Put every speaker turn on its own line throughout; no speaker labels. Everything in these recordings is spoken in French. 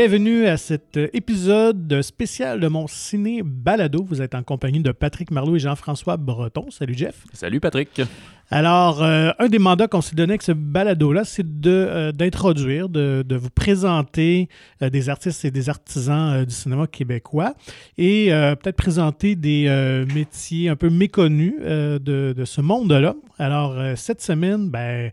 Bienvenue à cet euh, épisode spécial de mon ciné balado. Vous êtes en compagnie de Patrick Marlot et Jean-François Breton. Salut Jeff.
Salut Patrick.
Alors, euh, un des mandats qu'on s'est donné avec ce balado-là, c'est de, euh, d'introduire, de, de vous présenter des artistes et des artisans du cinéma québécois et peut-être présenter des métiers un peu méconnus de, de, ce monde-là. Alors, cette semaine, ben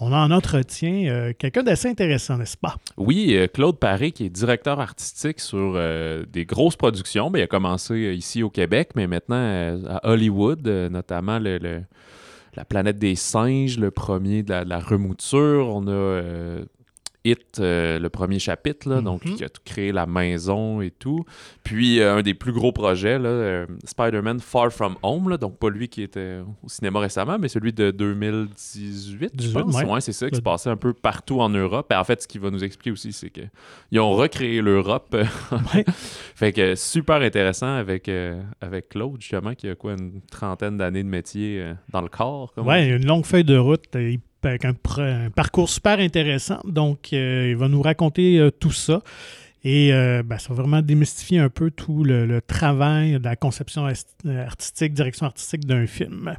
on en entretient euh, quelqu'un d'assez intéressant, n'est-ce pas?
Oui, euh, Claude Paré, qui est directeur artistique sur euh, des grosses productions. Ben, il a commencé ici au Québec, mais maintenant à Hollywood, notamment La planète des singes, le premier de la remouture. On a Hit, euh, le premier chapitre, là, donc qui mhm. a créé la maison et tout. Puis euh, un des plus gros projets, euh, Spider-Man Far From Home, donc pas lui qui était au cinéma récemment, mais celui de 2018, je pense. Ouais. c'est ça, qui se passait un peu partout en Europe. Et en fait, ce qu'il va nous expliquer aussi, c'est qu'ils ont recréé l'Europe. fait que super intéressant avec, avec Claude, justement, qui a quoi, une trentaine d'années de métier dans le corps.
Ouais, une longue feuille de route. Il avec un, parcours super intéressant. Donc, euh, il va nous raconter euh, tout ça. Et euh, ben, ça va vraiment démystifier un peu tout le travail de la conception artistique, direction artistique d'un film.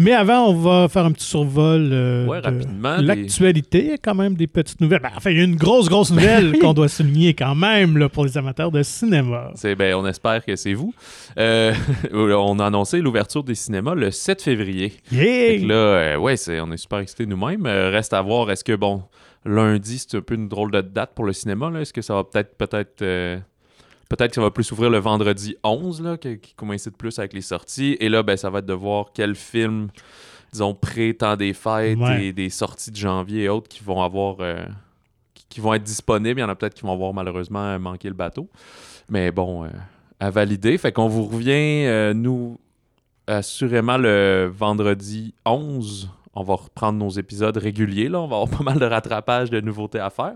Mais avant, on va faire un petit survol euh, de l'actualité. Quand même des petites nouvelles. Ben, enfin, il y a une grosse, grosse nouvelle qu'on doit souligner quand même là, pour les amateurs de cinéma.
Ben, on espère que c'est vous. Euh, on a annoncé l'ouverture des cinémas le 7 février.
Yeah!
là, euh, ouais, on est super excités nous-mêmes. reste à voir, est-ce que, bon, lundi, c'est un peu une drôle de date pour le cinéma. Est-ce que ça va peut-être peut-être Peut-être que ça va plus s'ouvrir le vendredi 11, là, qui, coïncide plus avec les sorties. Et là, ben, ça va être de voir quel film, disons, pré-temps des fêtes et des sorties de janvier et autres qui vont avoir. Euh, qui, vont être disponibles. Il y en a peut-être qui vont avoir malheureusement manqué le bateau. Mais bon, euh, à valider. Fait qu'on vous revient, euh, nous, assurément le vendredi 11. On va reprendre nos épisodes réguliers. Là. On va avoir pas mal de rattrapage de nouveautés à faire.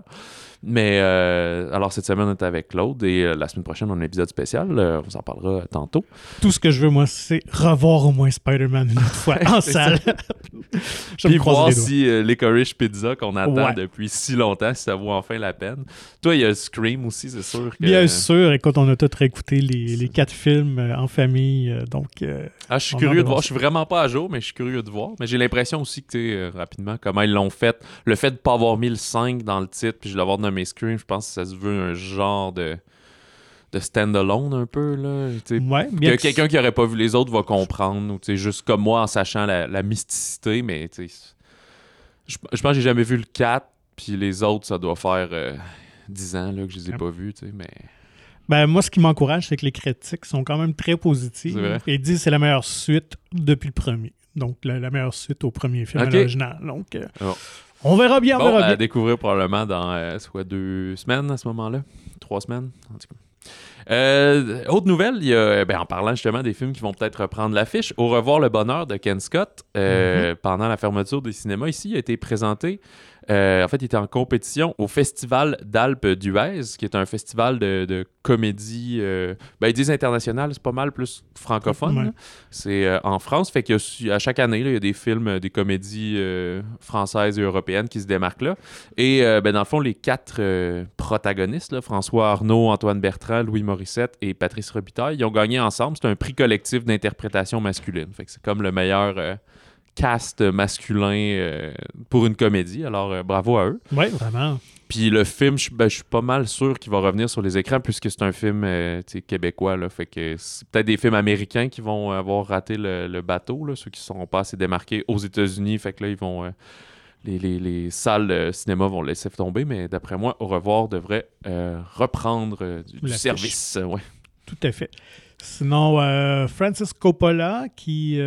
Mais euh, alors, cette semaine, on est avec Claude et euh, la semaine prochaine, on a un épisode spécial. Euh, on vous en parlera tantôt.
Tout ce que je veux, moi, c'est revoir au moins Spider-Man une autre fois en salle.
je Puis voir si Licorice Pizza qu'on attend depuis si longtemps, si ça vaut enfin la peine. Toi, il y a Scream aussi, c'est sûr. Que...
Bien sûr. Écoute, on a tous réécouté les, les quatre films en famille. donc,
ah, je suis curieux de voir. Je suis vraiment pas à jour, mais je suis curieux de voir. Mais j'ai l'impression aussi que, tu rapidement, comment ils l'ont fait. Le fait de ne pas avoir mis le 5 dans le titre, puis je l'avoir nommé Scream, je pense que ça se veut un genre de de stand-alone un peu. Là,
ouais,
que quelqu'un qui aurait pas vu les autres va comprendre, ou juste comme moi en sachant la, mysticité, mais je, je pense que j'ai jamais vu le 4, puis les autres, ça doit faire 10 euh, ans là, que je les ai pas vus, mais...
Ben, moi, ce qui m'encourage, c'est que les critiques sont quand même très positives. Et disent que c'est la meilleure suite depuis le premier. Donc, la, meilleure suite au premier film original. Donc, euh, oh. On verra bien, on verra
à découvrir probablement dans euh, soit deux semaines à ce moment-là. Trois semaines, en tout cas. Euh, autre nouvelle, il y a, ben, en parlant justement des films qui vont peut-être reprendre l'affiche, Au revoir le bonheur de Ken Scott, euh, mm-hmm. pendant la fermeture des cinémas ici, a été présenté euh, en fait, il était en compétition au Festival d'Alpes d'Huez, qui est un festival de, comédie, euh, ben, ils disent international, c'est pas mal plus francophone. C'est euh, en France, fait qu'à chaque année, il y a des films, des comédies françaises et européennes qui se démarquent là. Et ben, dans le fond, les quatre protagonistes, François Arnaud, Antoine Bertrand, Louis Morissette et Patrice Robitaille, ils ont gagné ensemble. C'est un prix collectif d'interprétation masculine. Fait que c'est comme le meilleur cast masculin euh, pour une comédie. Alors, euh, bravo à eux.
Oui, vraiment.
Puis le film, ben, je suis pas mal sûr qu'il va revenir sur les écrans puisque c'est un film euh, québécois. Là, fait que c'est peut-être des films américains qui vont avoir raté le, bateau, là, ceux qui ne seront pas assez démarqués aux États-Unis. Fait que là, ils vont. Les, salles de cinéma vont laisser tomber, mais d'après moi, Au revoir devrait reprendre du, service. Ouais.
Tout à fait. Sinon, Francis Coppola, qui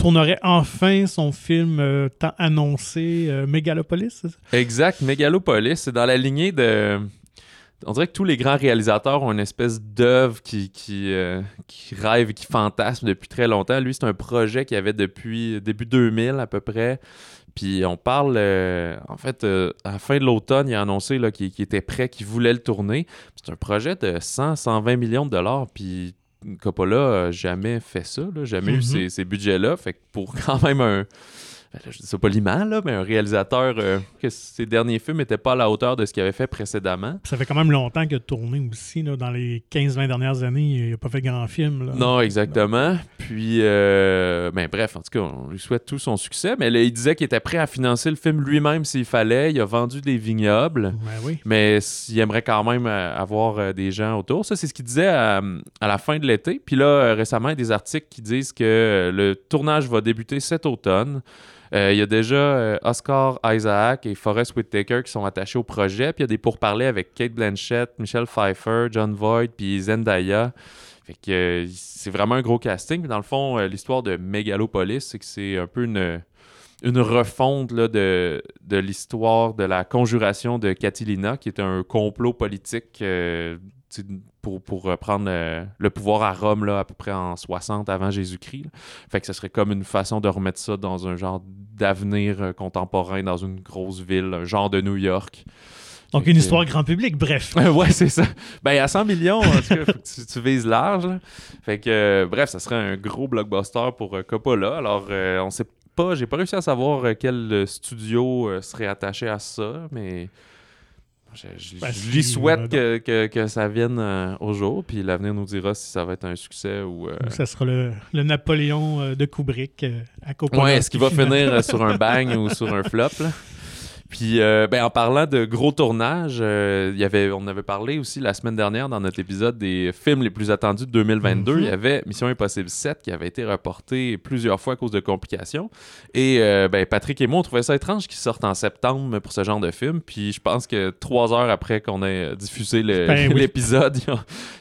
tournerait enfin son film euh, tant annoncé euh, Megalopolis.
Exact, Megalopolis, c'est dans la lignée de on dirait que tous les grands réalisateurs ont une espèce d'œuvre qui, euh, rêve qui fantasme depuis très longtemps. Lui, c'est un projet qu'il avait depuis début 2000 à peu près. Puis on parle, en fait, à la fin de l'automne, il a annoncé qu'il était prêt, qu'il voulait le tourner. C'est un projet de 100, 120 millions de dollars. Puis Coppola n'a jamais fait ça, jamais eu mhm. ces, budgets-là. Fait que pour quand même un, je dis ça poliment, là, mais un réalisateur euh, que ses derniers films n'étaient pas à la hauteur de ce qu'il avait fait précédemment.
Ça fait quand même longtemps qu'il a tourné aussi. Là, dans les 15-20 dernières années, il n'a pas fait grand film. Là.
Non, exactement. Puis, euh, ben, bref, en tout cas, on lui souhaite tout son succès. Mais là, il disait qu'il était prêt à financer le film lui-même s'il fallait. Il a vendu des vignobles.
Ben oui.
Mais il aimerait quand même euh, avoir des gens autour. Ça, c'est ce qu'il disait à, à la fin de l'été. Puis là, récemment, il y a des articles qui disent que le tournage va débuter cet automne. Euh, il y a déjà euh, Oscar Isaac et Forrest Whitaker qui sont attachés au projet. Puis il y a des pourparlers avec Kate Blanchett, Michelle Pfeiffer, John Voight, puis Zendaya. Fait que euh, c'est vraiment un gros casting. Dans le fond, l'histoire de Megalopolis, c'est que c'est un peu une, une refonte là, de, de l'histoire de la conjuration de Catilina, qui est un complot politique pour, pour euh, le pouvoir à Rome là, à peu près en 60 avant Jésus-Christ. Fait que ce serait comme une façon de remettre ça dans un genre d'avenir euh, contemporain, dans une grosse ville, un genre de New York.
Donc, une histoire grand public, bref.
ouais, c'est ça. Ben, à 100 millions, en tout cas, faut que tu, tu vises large. là. Fait que, euh, bref, ça serait un gros blockbuster pour euh, Coppola. Alors, euh, on sait pas, j'ai pas réussi à savoir quel studio serait attaché à ça, mais je, je-
Ben,
je lui souhaite que, que- que ça vienne euh, au jour, puis l'avenir nous dira si ça va être un succès ou. euh,
Ça sera le, le Napoléon euh, de Kubrick euh, à Coppola.
Ouais, est-ce qu'il va finir sur un bang ou sur un flop? là? Puis, euh, ben, en parlant de gros tournages, euh, il y avait, on avait parlé aussi la semaine dernière dans notre épisode des films les plus attendus de 2022.
Mhm.
Il y avait Mission Impossible 7 qui avait été reporté plusieurs fois à cause de complications. Et euh, ben, Patrick et moi, on trouvait ça étrange qu'il sorte en septembre pour ce genre de film. Puis je pense que trois heures après qu'on ait diffusé
Ben oui.
l'épisode, ils, ont,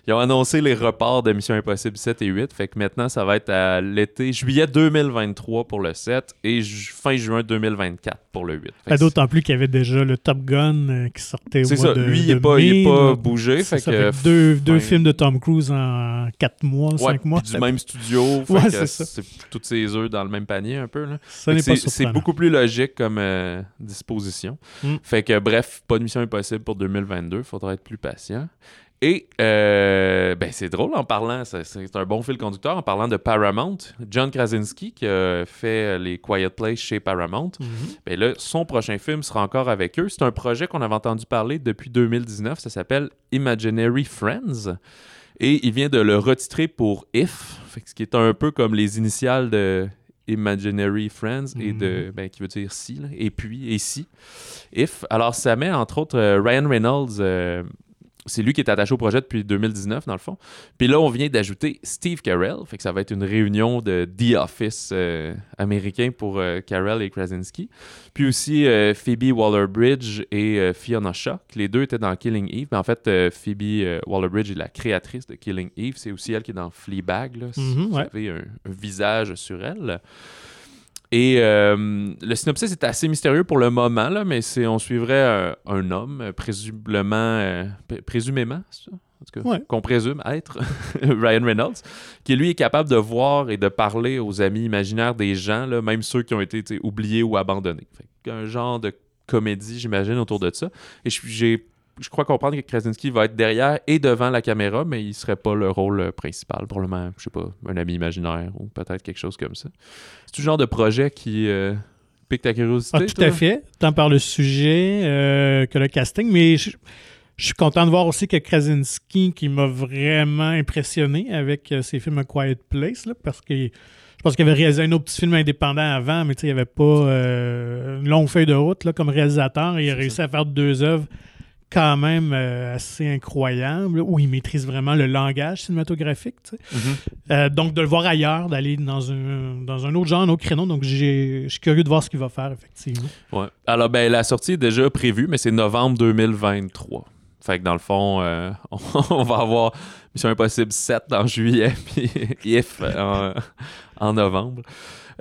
ils ont annoncé les reports de Mission Impossible 7 et 8. Fait que maintenant, ça va être à l'été, juillet 2023 pour le 7 et ju- fin juin 2024 pour le 8. Fait
Ben, D'autant plus qu'il y avait déjà le Top Gun euh, qui sortait au
c'est
mois
ça.
de
Lui, il
de
n'est pas, il est pas bougé. Fait
ça
que,
fait deux, deux
fin-
films de Tom Cruise en quatre mois,
Ouais,
cinq mois.
du même studio. Fait
Ouais, c'est ça.
c'est tous ses œufs dans le même panier un peu. C'est beaucoup plus logique comme euh, disposition.
Mm.
Fait que bref, pas de mission impossible pour 2022. Faudra être plus patient. Et euh, ben c'est drôle en parlant, c'est- un bon fil conducteur en parlant de Paramount. John Krasinski qui a fait les Quiet Place chez Paramount.
Mhm.
Ben là, son prochain film sera encore avec eux. C'est un projet qu'on avait entendu parler depuis 2019. Ça s'appelle Imaginary Friends. Et il vient de le retitrer pour If, ce qui est un peu comme les initiales de Imaginary Friends et de ben, qui veut dire si là, et puis et si If. Alors ça met entre autres euh, Ryan Reynolds euh, c'est lui qui est attaché au projet depuis 2019, dans le fond. Puis là, on vient d'ajouter Steve Carell. Fait que ça va être une réunion de The Office euh, américain pour euh, Carell et Krasinski. Puis aussi euh, Phoebe Waller-Bridge et Fiona Shaw. que Les deux étaient dans Killing Eve. Mais en fait, Phoebe Waller-Bridge est la créatrice de Killing Eve. C'est aussi elle qui est dans Fleabag. Là, si
Mhm,
vous
ouais.
avez un, un visage sur elle. Et euh, le synopsis est assez mystérieux pour le moment, là, mais c'est on suivrait euh, un homme, euh, présumablement, euh, présumément, c'est ça? En tout cas,
Ouais.
qu'on présume être Ryan Reynolds, qui lui est capable de voir et de parler aux amis imaginaires des gens, là, même ceux qui ont été oubliés ou abandonnés. Fait un genre de comédie, j'imagine, autour de ça. Et j'ai je crois comprendre que Krasinski va être derrière et devant la caméra, mais il serait pas le rôle euh, principal. Probablement, je sais pas, un ami imaginaire ou peut-être quelque chose comme ça. C'est tout genre de projet qui euh, pique ta curiosité.
Ah, tout
toi?
à fait, tant par le sujet euh, que le casting, mais je, je suis content de voir aussi que Krasinski, qui m'a vraiment impressionné avec ses films A Quiet Place, là, parce que je pense qu'il avait réalisé un autre petit film indépendant avant, mais il n'y avait pas euh, une longue feuille de route là, comme réalisateur. Il a réussi
ça.
à faire deux œuvres quand même euh, assez incroyables, où il maîtrise vraiment le langage cinématographique. tu sais.
Mhm.
Euh, donc, de le voir ailleurs, d'aller dans un, dans un autre genre, un autre créneau. Donc, je suis curieux de voir ce qu'il va faire, effectivement.
Ouais. Alors, ben, la sortie est déjà prévue, mais c'est novembre 2023. Fait que dans le fond, euh, on, va avoir Mission Impossible 7 en juillet, puis If en, en novembre.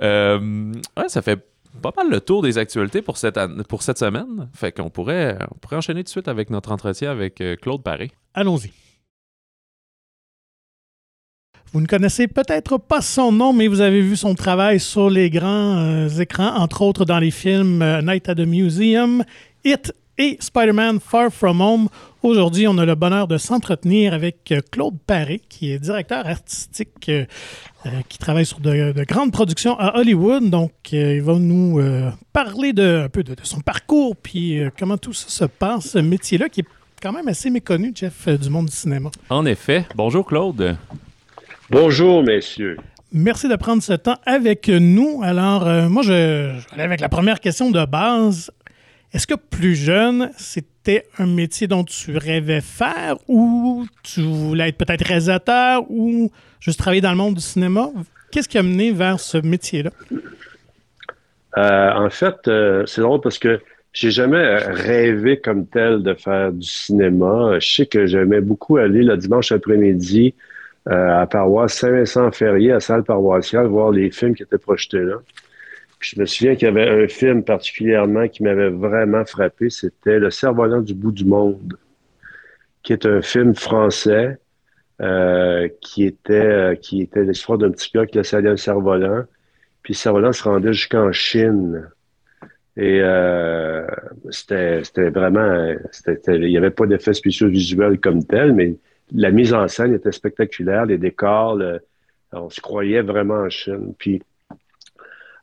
Ouais, ça fait pas mal le tour des actualités pour cette, pour cette semaine. Fait qu'on pourrait, pourrait enchaîner tout de suite avec notre entretien avec euh, Claude Paré.
Allons-y. Vous ne connaissez peut-être pas son nom, mais vous avez vu son travail sur les grands euh, écrans, entre autres dans les films euh, Night at the Museum, It et Spider-Man Far From Home. Aujourd'hui, on a le bonheur de s'entretenir avec Claude Paré, qui est directeur artistique qui travaille sur de, grandes productions à Hollywood. Donc, il va nous parler de, un peu de, de, son parcours, puis comment tout ça se passe, ce métier-là qui est quand même assez méconnu, Jeff, du monde du cinéma.
En effet. Bonjour, Claude.
Bonjour, messieurs.
Merci de prendre ce temps avec nous. Alors, euh, moi, je, je vais avec la première question de base. Est-ce que plus jeune, c'était un métier dont tu rêvais faire ou tu voulais être peut-être réalisateur ou juste travailler dans le monde du cinéma? Qu'est-ce qui a mené vers ce métier-là?
Euh, en fait, euh, c'est drôle parce que j'ai jamais rêvé comme tel de faire du cinéma. Je sais que j'aimais beaucoup aller le dimanche après-midi euh, à paroisse Saint-Vincent-Ferrier, à salle paroissiale, voir les films qui étaient projetés là. Puis je me souviens qu'il y avait un film particulièrement qui m'avait vraiment frappé, c'était Le Cerf-Volant du bout du monde, qui est un film français euh, qui était euh, qui était l'histoire d'un petit gars qui laissait un cerf-volant, puis le cerf-volant se rendait jusqu'en Chine. Et euh, c'était vraiment, il n'y avait pas d'effets spéciaux visuels comme tel, mais la mise en scène était spectaculaire, les décors, on se croyait vraiment en Chine.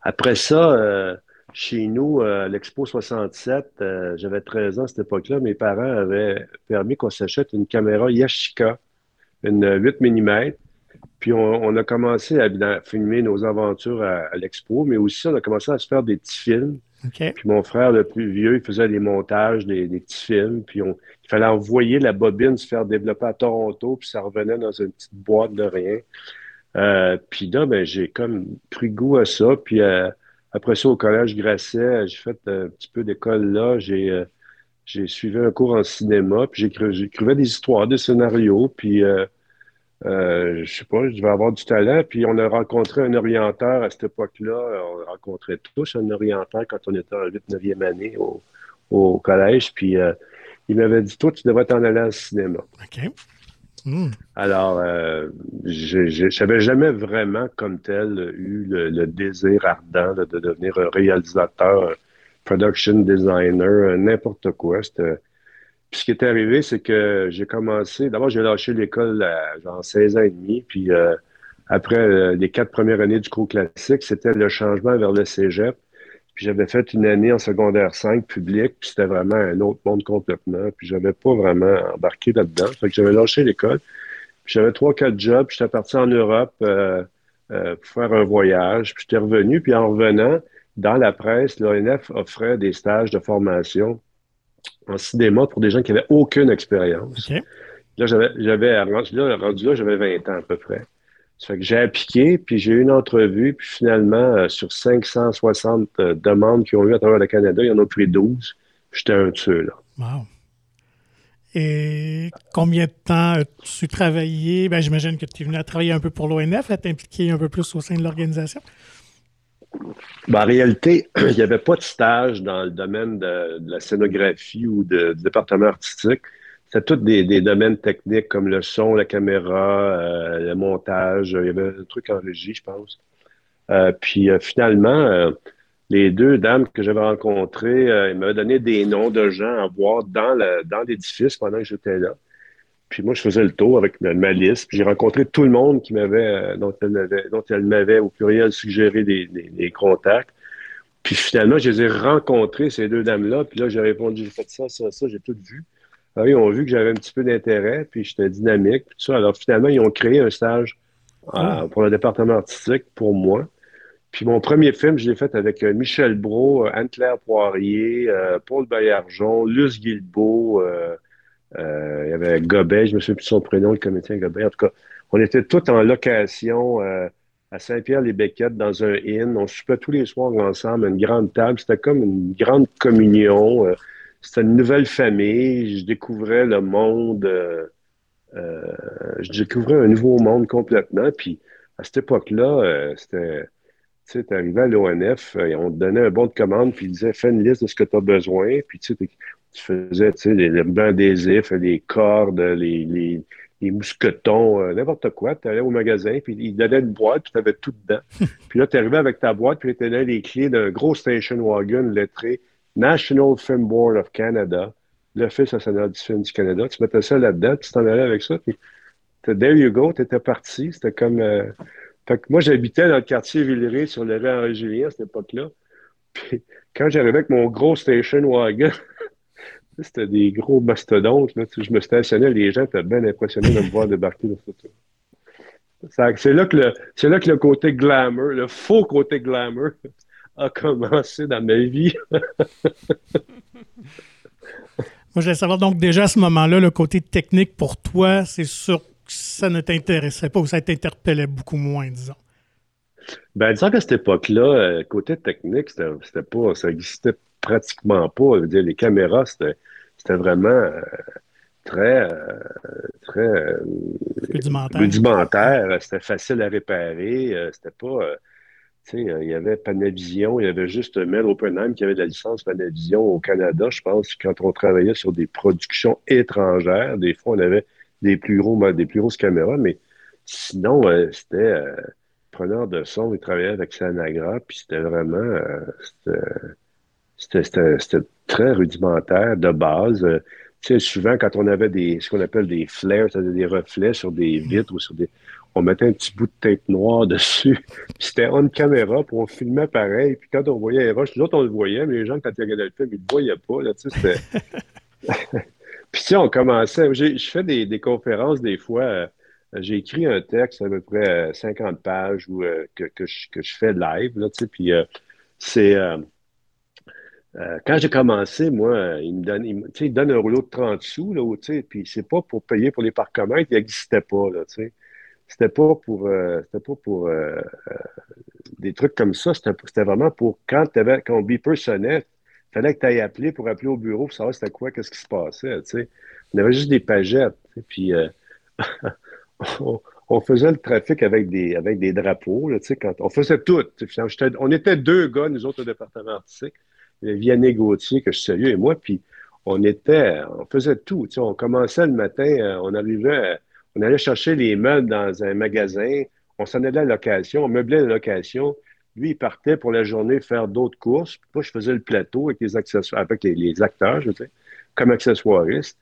Après ça, euh, chez nous, euh, l'Expo 67, euh, j'avais 13 ans à cette époque-là, mes parents avaient permis qu'on s'achète une caméra Yashica, une 8 mm. Puis on, a commencé à, filmer nos aventures à, l'Expo, mais aussi on a commencé à se faire des petits films. Puis mon frère le plus vieux, il faisait des montages, des, petits films. Puis on, il fallait envoyer la bobine se faire développer à Toronto, puis ça revenait dans une petite boîte de rien. Euh, puis là, ben, j'ai comme pris goût à ça. Puis euh, après ça, au collège Grasset, j'ai fait un petit peu d'école là. J'ai euh, suivi un cours en cinéma, puis j'écrivais des histoires, des scénarios, puis euh, je sais pas, je devais avoir du talent. Puis on a rencontré un orienteur à cette époque-là. On rencontrait tous un orienteur quand on était en 8-9e année au, au collège. Puis euh, il m'avait dit Toi, tu devrais t'en aller au cinéma. Hmm. Alors, euh, je n'avais jamais vraiment, comme tel, eu le, désir ardent de devenir un réalisateur, production designer, n'importe quoi. Puis ce qui est arrivé, c'est que j'ai commencé. D'abord, j'ai lâché l'école à genre 16 ans et demi. Puis euh, après euh, les quatre premières années du cours classique, c'était le changement vers le cégep. Puis j'avais fait une année en secondaire 5 public, puis c'était vraiment un autre monde complètement. Puis j'avais pas vraiment embarqué là-dedans. Fait que j'avais lâché l'école. Puis j'avais trois, quatre jobs. Puis j'étais parti en Europe euh, pour faire un voyage. Puis j'étais revenu. Puis en revenant, dans la presse, l'ONF offrait des stages de formation en cinéma pour des gens qui n'avaient aucune expérience. Là, j'avais, j'avais rendu là, rendu là, j'avais 20 ans à peu près. Ça fait que j'ai appliqué, puis j'ai eu une entrevue, puis finalement, euh, sur 560 euh, demandes qui ont eu à travers le Canada, il y en a pris 12. J'étais un de ceux-là.
Wow. Et combien de temps as-tu travaillé? Ben, j'imagine que tu es venu à travailler un peu pour l'ONF, à t'impliquer un peu plus au sein de l'organisation.
Ben, en réalité, il n'y avait pas de stage dans le domaine de, la scénographie ou de, du département artistique. C'était tous des, domaines techniques comme le son, la caméra, euh, le montage. Il y avait un truc en régie, je pense. Euh, puis euh, finalement, les deux dames que j'avais rencontrées, ils m'avaient donné des noms de gens à voir dans l'édifice pendant que j'étais là. Puis moi, je faisais le tour avec ma, liste. Puis j'ai rencontré tout le monde qui m'avait, dont elle m'avait, dont elle m'avait au pluriel suggéré des, des, contacts. Puis finalement, je les ai rencontrés, ces deux dames-là. Puis là, j'ai répondu, j'ai fait ça, ça, ça, j'ai tout vu. Alors, ils ont vu que j'avais un petit peu d'intérêt, puis j'étais dynamique, puis tout ça. Alors finalement, ils ont créé un stage euh, ah. pour le département artistique pour moi. Puis mon premier film, je l'ai fait avec euh, Michel Brault, Anne-Claire Poirier, Paul Baillargeon, Luce Guilbeault, euh, il y avait Gobet, je me souviens plus de son prénom, le comédien Gobet. En tout cas, on était tous en location euh, à Saint-Pierre-les-Béquettes dans un inn. On soupait tous les soirs ensemble à une grande table. C'était comme une grande communion. Euh, c'était une nouvelle famille. Je découvrais le monde. je découvrais un nouveau monde complètement. Puis à cette époque-là, c'était tu sais, arrivé à l'ONF, on te donnait un bon de commande, puis ils disaient fais une liste de ce que tu as besoin, puis tu sais, tu faisais, tu sais, les, les rubans adhésifs, les cordes, les, les, les mousquetons, euh, n'importe quoi. Tu allais au magasin, puis ils donnaient une boîte, puis tu avais tout dedans. puis là, tu arrivais avec ta boîte, puis tu avais les clés d'un gros station wagon lettré National Film Board of Canada, l'Office national du film du Canada. Tu mettais ça là-dedans, tu t'en allais avec ça, puis there you go, tu étais parti. C'était comme. Euh, fait que moi, j'habitais dans le quartier Villeray sur le rue Henri-Julien à cette époque-là. Puis quand j'arrivais avec mon gros station wagon, c'était des gros mastodontes. Là, je me stationnais, les gens étaient bien impressionnés de me voir débarquer dans cette c'est là, que le, c'est là que le côté glamour, le faux côté glamour, a commencé dans ma vie.
Moi, je voulais savoir, donc, déjà à ce moment-là, le côté technique pour toi, c'est sûr que ça ne t'intéressait pas ou ça t'interpellait beaucoup moins, disons.
Ben, disons qu'à cette époque-là, euh, côté technique, c'était, pas, ça n'existait pratiquement pas. dire, les caméras, c'était, vraiment euh, très, euh, très rudimentaire. C'était facile à réparer. c'était pas euh, il y avait Panavision, il y avait juste Mel Oppenheim qui avait la licence Panavision au Canada, je pense, quand on travaillait sur des productions étrangères. Des fois, on avait des plus gros, des plus grosses caméras, mais sinon, euh, c'était euh, preneur de son, il travaillait avec Sanagra, puis c'était vraiment, c'était très rudimentaire de base. souvent, quand on avait des, ce qu'on appelle des flares, c'est-à-dire des reflets sur des vitres ou sur des, on mettait un petit bout de tête noire dessus. C'était on caméra, puis on filmait pareil. Puis quand on voyait les roches, nous autres, on le voyait, mais les gens, quand ils regardaient le film, ils ne le voyaient pas. Là, tu sais, puis si on commençait, je fais des, conférences des fois. Euh, j'ai écrit un texte à peu près 50 euh, pages euh, que, je, fais live. Là, tu sais, puis c'est... quand j'ai commencé, moi, il me donne, il, donne un rouleau de 30 sous, là, puis c'est pas pour payer pour les parcomètres, il n'existait pas, là, tu sais c'était pas pour, euh, c'était pas pour euh, euh, des trucs comme ça. C'était vraiment pour quand, avais, quand beeper sonnait, il fallait que tu ailles appeler pour appeler au bureau pour savoir c'était quoi, qu'est-ce qui se passait. sais. On avait juste des pagettes. Puis on, faisait le trafic avec des, avec des drapeaux. Là, quand, on faisait tout. On était deux gars, nous autres, au département artistique. Vianney Gauthier, que je salue, et moi. Puis on était, on faisait tout. On commençait le matin, on arrivait on allait chercher les meubles dans un magasin, on s'en allait à la location, on meublait la location. Lui, il partait pour la journée faire d'autres courses. Moi, je faisais le plateau avec les accessoires, avec les, acteurs, je sais, comme accessoiriste.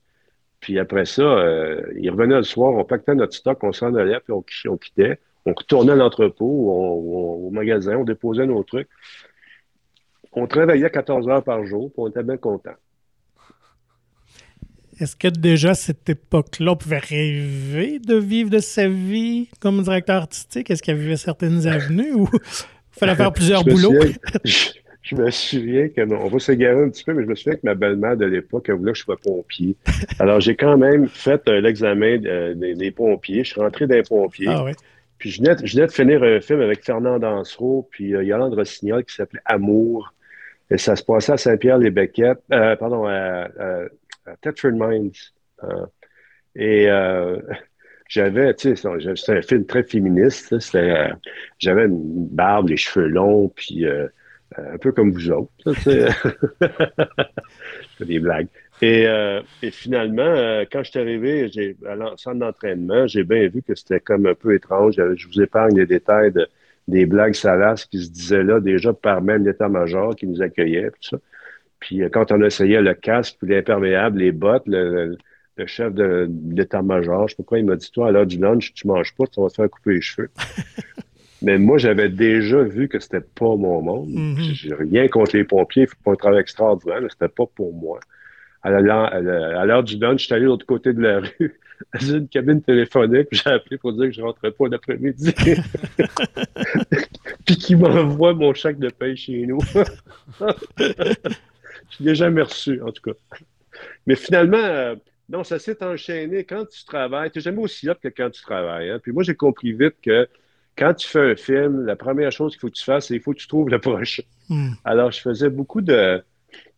Puis après ça, euh, il revenait le soir, on pactait notre stock, on s'en allait, puis on, quittait. On retournait l'entrepôt, au magasin, on déposait nos trucs. On travaillait 14 heures par jour, puis on était bien contents.
Est-ce que déjà à cette époque-là, on pouvait rêver de vivre de sa vie comme directeur artistique? Est-ce qu'il y avait certaines avenues ou il fallait faire plusieurs boulots?
je, me souviens que, on va s'égarer un petit peu, mais je me souviens que ma belle-mère de l'époque, elle voulait que je sois pompier. Alors, j'ai quand même fait euh, l'examen euh, des, pompiers. Je suis rentré dans les pompiers. Ah, Puis je venais, de finir un film avec Fernand Dansereau puis euh, Yolande Rossignol qui s'appelait Amour. Et ça se passait à Saint-Pierre-les-Bequettes, pardon, à, Tetford Mines. Euh, et euh, j'avais, tu sais, c'était un film très féministe. Euh, j'avais une barbe, les cheveux longs, puis un peu comme vous autres. C'est des blagues. Et, finalement, quand je suis arrivé à l'ensemble d'entraînement, j'ai bien vu que c'était comme un peu étrange. Je vous épargne les détails des blagues salaces qui se disaient là déjà par même l'état-major qui nous accueillait. Tout ça. Puis euh, quand on essayait le casque, puis l'imperméable, les bottes, le, chef de, l'état-major, je sais pas quoi, il m'a dit Toi, à l'heure du lunch, tu manges pas, tu vas te faire couper les cheveux. Mais moi, j'avais déjà vu que c'était pas mon monde. Mm-hmm. J'ai rien contre les pompiers, il faut pas un travail extraordinaire, mais c'était pas pour moi. À l'heure du lunch, je suis allé de l'autre côté de la rue, dans une cabine téléphonique, j'ai appelé pour dire que je rentrais pas l'après-midi. puis qu'il m'envoie mon chèque de paye chez nous. Je l'ai jamais reçu, en tout cas. Mais finalement, euh, non, ça s'est enchaîné. Quand tu travailles, tu n'es jamais aussi là que quand tu travailles. Hein. Puis moi, j'ai compris vite que quand tu fais un film, la première chose qu'il faut que tu fasses, c'est qu'il faut que tu trouves le prochain. Hmm. Alors, je faisais beaucoup de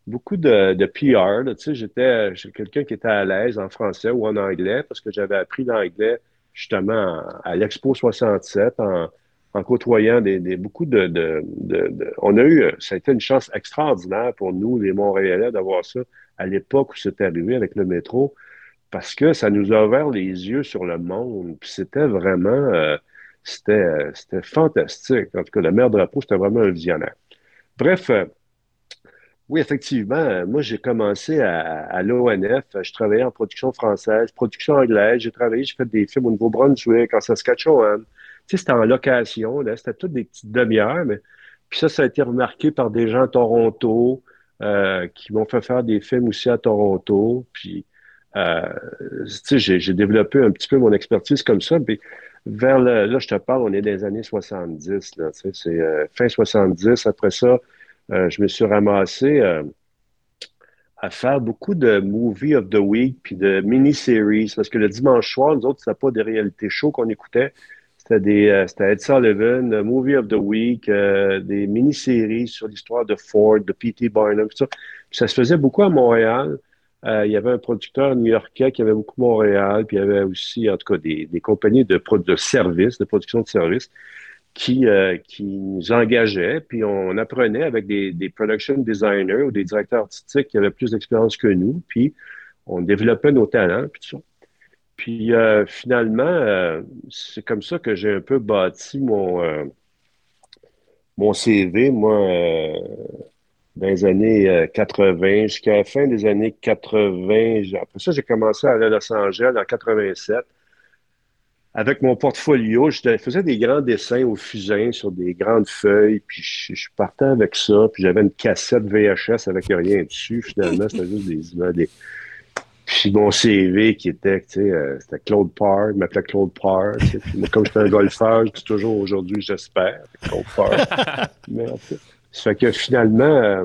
beaucoup de, de PR. Tu sais, j'étais quelqu'un qui était à l'aise en français ou en anglais parce que j'avais appris l'anglais justement à l'Expo 67 en, en côtoyant des, beaucoup de, On a eu, ça a été une chance extraordinaire pour nous, les Montréalais, d'avoir ça à l'époque où c'était arrivé avec le métro, parce que ça nous a ouvert les yeux sur le monde. C'était vraiment, euh, c'était, c'était fantastique. En tout cas, le maire drapeau, c'était vraiment un visionnaire. Bref, euh, Oui, effectivement. Moi, j'ai commencé à, l'ONF. Je travaillais en production française, production anglaise. J'ai travaillé, j'ai fait des films au Nouveau-Brunswick, en Saskatchewan. Sais, c'était en location, là. C'était toutes des petites demi-heures, mais puis ça, ça a été remarqué par des gens à Toronto euh, qui m'ont fait faire des films aussi à Toronto. Puis, euh, tu sais, j'ai développé un petit peu mon expertise comme ça. Puis, vers le, là, je te parle, on est des années 70, là. Tu sais, c'est euh, fin 70. Après ça, je me suis ramassé à faire beaucoup de movie of the week puis de mini-series parce que le dimanche soir, nous autres, c'était pas des réalités shows qu'on écoutait. C'était des, euh, c'était Ed Sullivan, Movie of the Week, des mini-séries sur l'histoire de Ford, de P.T. Barnum, tout ça. ça se faisait beaucoup à Montréal. il y avait un producteur new-yorkais qui avait beaucoup Montréal, puis il y avait aussi, en tout cas, des, des compagnies de, de services, de production de services qui, euh, qui nous engageait, puis on apprenait avec des, des production designers ou des directeurs artistiques qui avaient plus d'expérience que nous, puis on développait nos talents, puis tout ça. Puis euh, finalement, euh, c'est comme ça que j'ai un peu bâti mon, mon CV, moi, dans les années 80, jusqu'à la fin des années 80. Après ça, j'ai commencé à aller à Los Angeles en 87 avec mon portfolio, je faisais des grands dessins au fusain sur des grandes feuilles, puis je, partais avec ça, puis j'avais une cassette VHS avec rien dessus. Finalement, c'était juste des images. Puis mon CV qui était, tu sais, euh, c'était Claude Parr, il m'appelait Claude Parr. Puis comme j'étais un golfeur, je dis toujours aujourd'hui, j'espère, Claude Parr. Mais en fait, ça fait que finalement, euh,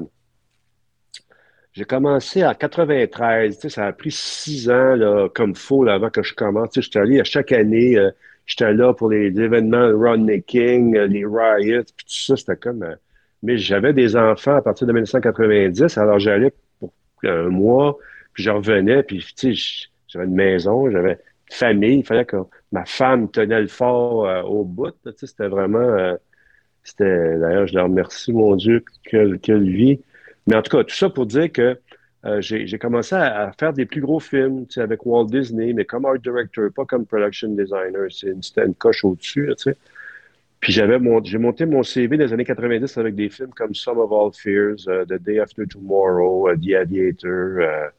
j'ai commencé en 93, tu sais, ça a pris six ans là, comme faux avant que je commence. Tu sais, j'étais allé à chaque année, euh, j'étais là pour les, événements Rodney King, euh, les riots, puis tout ça, c'était comme... Euh, mais j'avais des enfants à partir de 1990, alors j'allais pour un mois, je revenais, puis tu sais, j'avais une maison, j'avais une famille, il fallait que ma femme tenait le fort au bout. Tu sais, c'était vraiment... c'était D'ailleurs, je leur remercie, mon Dieu, quelle, quelle vie. Mais en tout cas, tout ça pour dire que euh, j'ai commencé à, faire des plus gros films avec Walt Disney, mais comme art director, pas comme production designer. C'était une coche au-dessus. Puis j'avais j'ai monté mon CV les années 90 avec des films comme Some of All Fears, euh, The Day After Tomorrow, The Aviator.